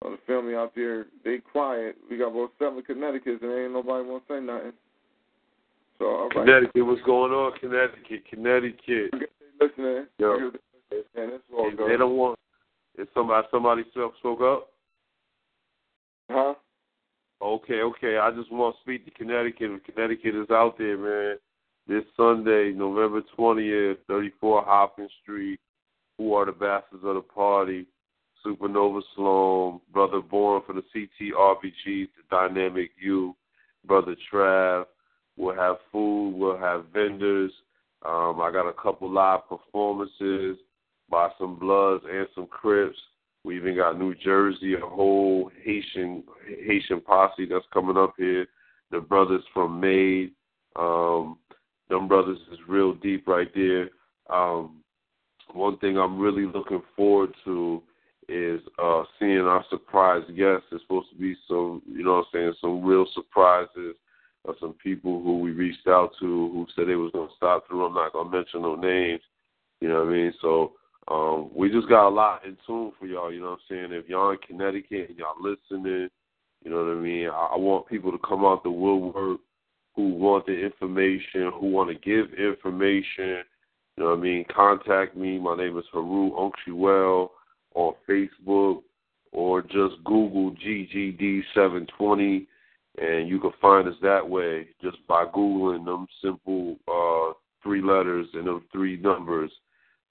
Oh, the family out there, they quiet. We got about seven Connecticut's and ain't nobody want to say nothing. So, all right. Connecticut, what's going on? Connecticut, Connecticut. Listening. Yo. It's all good. they don't want. Is somebody somebody spoke up? Huh? Okay, okay. I just want to speak to Connecticut. Connecticut is out there, man. This Sunday, November twentieth, thirty four Hopkins Street. Who are the bastards of the party? Supernova Slom, Brother Born for the CTRBG, the Dynamic U, Brother Trav. We'll have food. We'll have vendors. Um, I got a couple live performances by some Bloods and some Crips. We even got New Jersey, a whole Haitian Haitian posse that's coming up here. The brothers from Maine, um, them brothers is real deep right there. Um, one thing I'm really looking forward to is uh seeing our surprise guests. There's supposed to be some, you know what I'm saying, some real surprises of some people who we reached out to who said they was gonna stop through. I'm not gonna mention no names. You know what I mean? So um we just got a lot in tune for y'all, you know what I'm saying? If y'all in Connecticut and y'all listening, you know what I mean, I, I want people to come out the woodwork who want the information, who want to give information. You know what I mean? Contact me. My name is Haru Unkshiwell on Facebook or just Google GGD720 and you can find us that way just by Googling them simple uh, three letters and them three numbers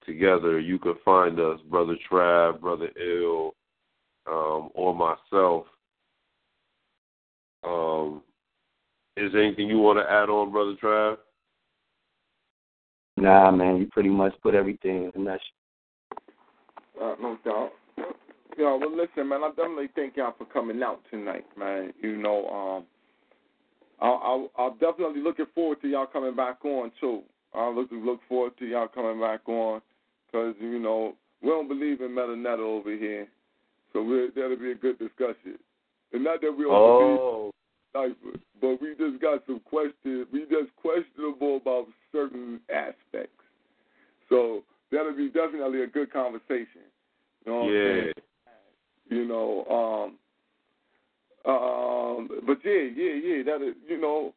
together. You can find us, Brother Trav, Brother Ill, um, or myself. Um, is there anything you want to add on, Brother Trav? Nah, man, you pretty much put everything in that. Uh, no doubt. Yo, well, listen, man. I definitely thank y'all for coming out tonight, man. You know, um, I'll, I'll, I'll definitely looking forward to y'all coming back on too. I look look forward to y'all coming back on, cause you know we don't believe in metanetta over here, so we that'll be a good discussion. And not that we don't Oh, believe, but we just got some questions. We just questionable about certain aspects. So that'll be definitely a good conversation. You know what I'm yeah. saying? You know, um, um, but yeah, yeah, yeah. That is, you know,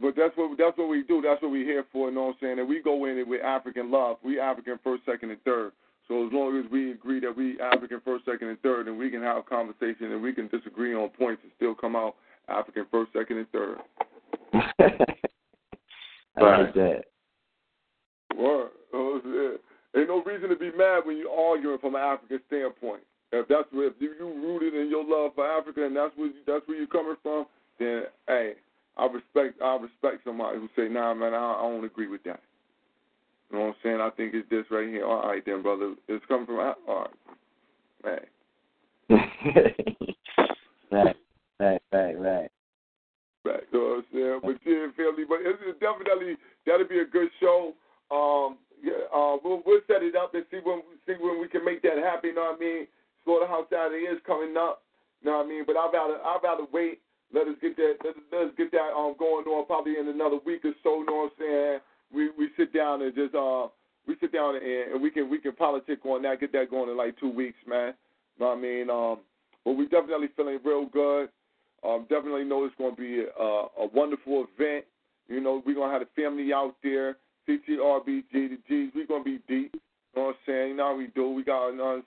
but that's what that's what we do. That's what we're here for. You know what I'm saying? And we go in it with African love. We African first, second, and third. So as long as we agree that we African first, second, and third, and we can have a conversation and we can disagree on points and still come out African first, second, and third. I like that. Word. Oh. Ain't no reason to be mad when you're arguing from an African standpoint. If that's where if you, you rooted in your love for Africa and that's where you, that's where you're coming from, then hey, I respect I respect somebody who say, Nah man, I, I don't agree with that. You know what I'm saying? I think it's this right here. All right then, brother. It's coming from all right. Hey. right, right, right, right. Right, you know what I'm saying? But yeah, family, but it's it's definitely that'll be a good show. Um, yeah, uh, we'll we'll set it up and see when see when we can make that happen. You know what I mean? Slaughterhouse Saturday is coming up. You know what I mean? But I'd rather I'd rather wait. Let us get that let us, let us get that um going on probably in another week or so. You know what I'm saying? We we sit down and just uh we sit down and, and we can we can politic on that. Get that going in like two weeks, man. You know what I mean? Um, but we definitely feeling real good. Um, definitely know it's going to be a, a wonderful event. You know, we're to have the family out there, CTRBG, the G's. We're going to be deep. You know what I'm saying? You know how we do. We got uh,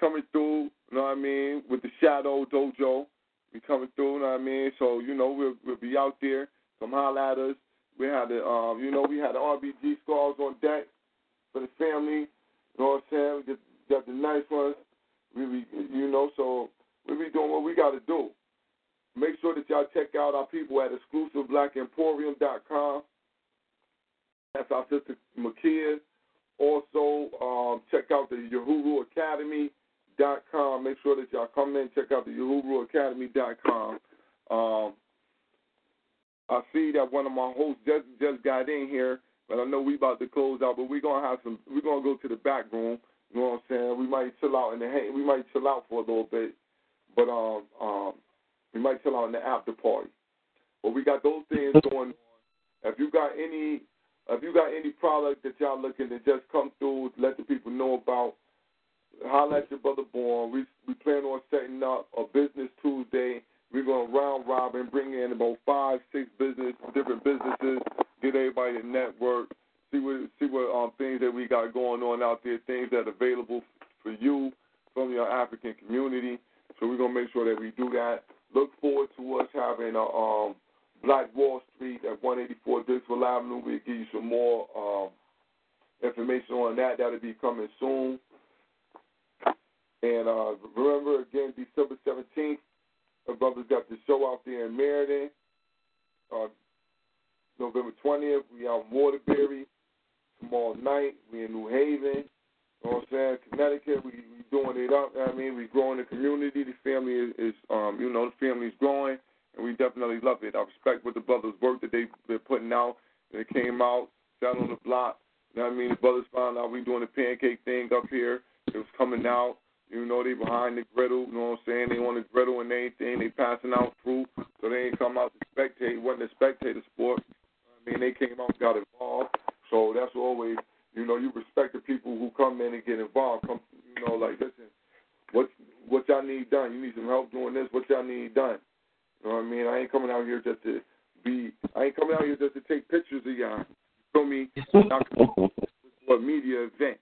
coming through, you know what I mean, with the Shadow Dojo. We coming through, you know what I mean? So, you know, we'll, we'll be out there. Come holler at us. We had the, um, you know, we had the RBG squads on deck for the family. You know what I'm saying? We got, got the nice ones. We, we, you know, so we be doing what we got to do. Make sure that y'all check out our people at exclusiveblackemporium.com. That's our sister Makia. Also, um, check out the Uhuru Academy.com. Make sure that y'all come in check out the Uhuru com. Um, I see that one of my hosts just just got in here, but I know we about to close out. But we're gonna have some. We're gonna go to the back room. You know what I'm saying? We might chill out in the. Hang. We might chill out for a little bit, but um um we might chill out in the after party. But we got those things going on if you got any if you got any product that y'all looking to just come through, let the people know about. Holla at your brother Born. We we plan on setting up a business Tuesday. We're gonna round robin, bring in about five, six business different businesses, get everybody to network, see what see what um things that we got going on out there, things that are available for you from your African community. So we're gonna make sure that we do that. Look forward to us having a um Black Wall Street at 184 Dixwell Avenue. We'll give you some more um, information on that. That'll be coming soon. Uh, remember, again, December 17th, our brothers got the show out there in Meriden. Uh, November 20th, we out in Waterbury. Tomorrow night, we in New Haven. You know what I'm saying? Connecticut, we, we doing it up. I mean, we growing the community. The family is, is um, you know, the family is growing, and we definitely love it. I respect what the brothers' work that they've been putting out. They came out, sat on the block. You know what I mean? The brothers found out we doing the pancake thing up here. It was coming out. You know, they behind the griddle, you know what I'm saying? They on the griddle and everything. They passing out fruit. So they ain't come out to spectate. It wasn't a spectator sport. I mean, they came out and got involved. So that's always, you know, you respect the people who come in and get involved. Come, you know, like, listen, what what y'all need done? You need some help doing this. What y'all need done? You know what I mean? I ain't coming out here just to be. I ain't coming out here just to take pictures of y'all. You feel me? Not for a media event.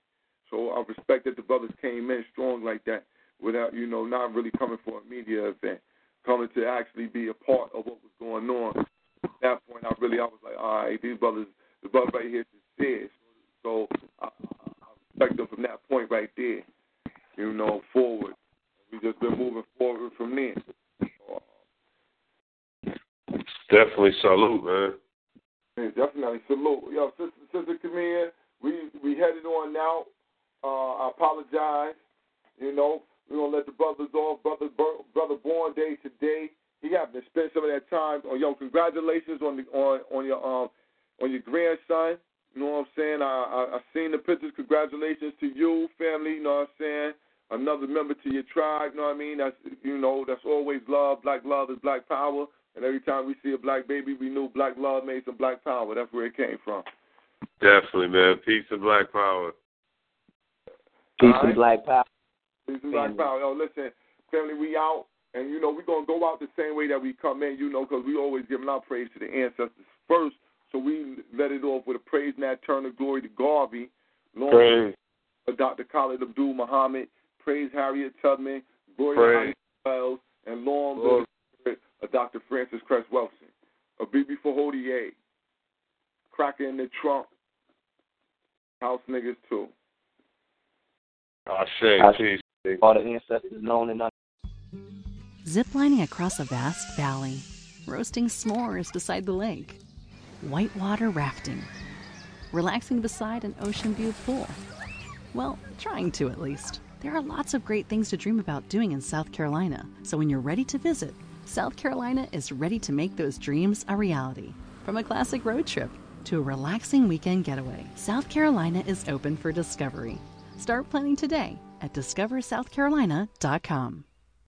So I respect that the brothers came in strong like that without, you know, not really coming for a media event, coming to actually be a part of what was going on. At that point, I really, I was like, all right, these brothers, the brother right here is sincere. So I, I respect them from that point right there, you know, forward. We just been moving forward from there. Definitely salute, man. Yeah, definitely salute. Yo, sister, sister Camille, we we headed on now. Uh, I apologize. You know, we're gonna let the brothers off. Brother brother born day today. He happened to spend some of that time. Oh, yo, congratulations on the on on your um on your grandson. You know what I'm saying? I I, I seen the pictures. Congratulations to you, family. You know what I'm saying? Another member to your tribe. You know what I mean? That's you know that's always love. Black love is black power. And every time we see a black baby, we knew black love made some black power. That's where it came from. Definitely, man. Peace and black power. Peace and black power. Peace and black power. Yo, listen, family, we out. And, you know, we're going to go out the same way that we come in, you know, because we always giving our praise to the ancestors first. So we let it off with a praise and that turn of glory to Garvey. Long Praise. Uh, Dr. Khalid Abdul Muhammad. Praise Harriet Tubman. Gloria Wells. And long live uh, of Dr. Frances Cress Welsing, a BB for Fahodier, Cracker in the Trunk, House Niggas too. I say, peace. All the ancestors known and unknown. Ziplining across a vast valley, roasting s'mores beside the lake, whitewater rafting, relaxing beside an ocean view pool. Well, trying to at least. There are lots of great things to dream about doing in South Carolina, so when you're ready to visit, South Carolina is ready to make those dreams a reality. From a classic road trip to a relaxing weekend getaway, South Carolina is open for discovery. Start planning today at discoversouthcarolina.com.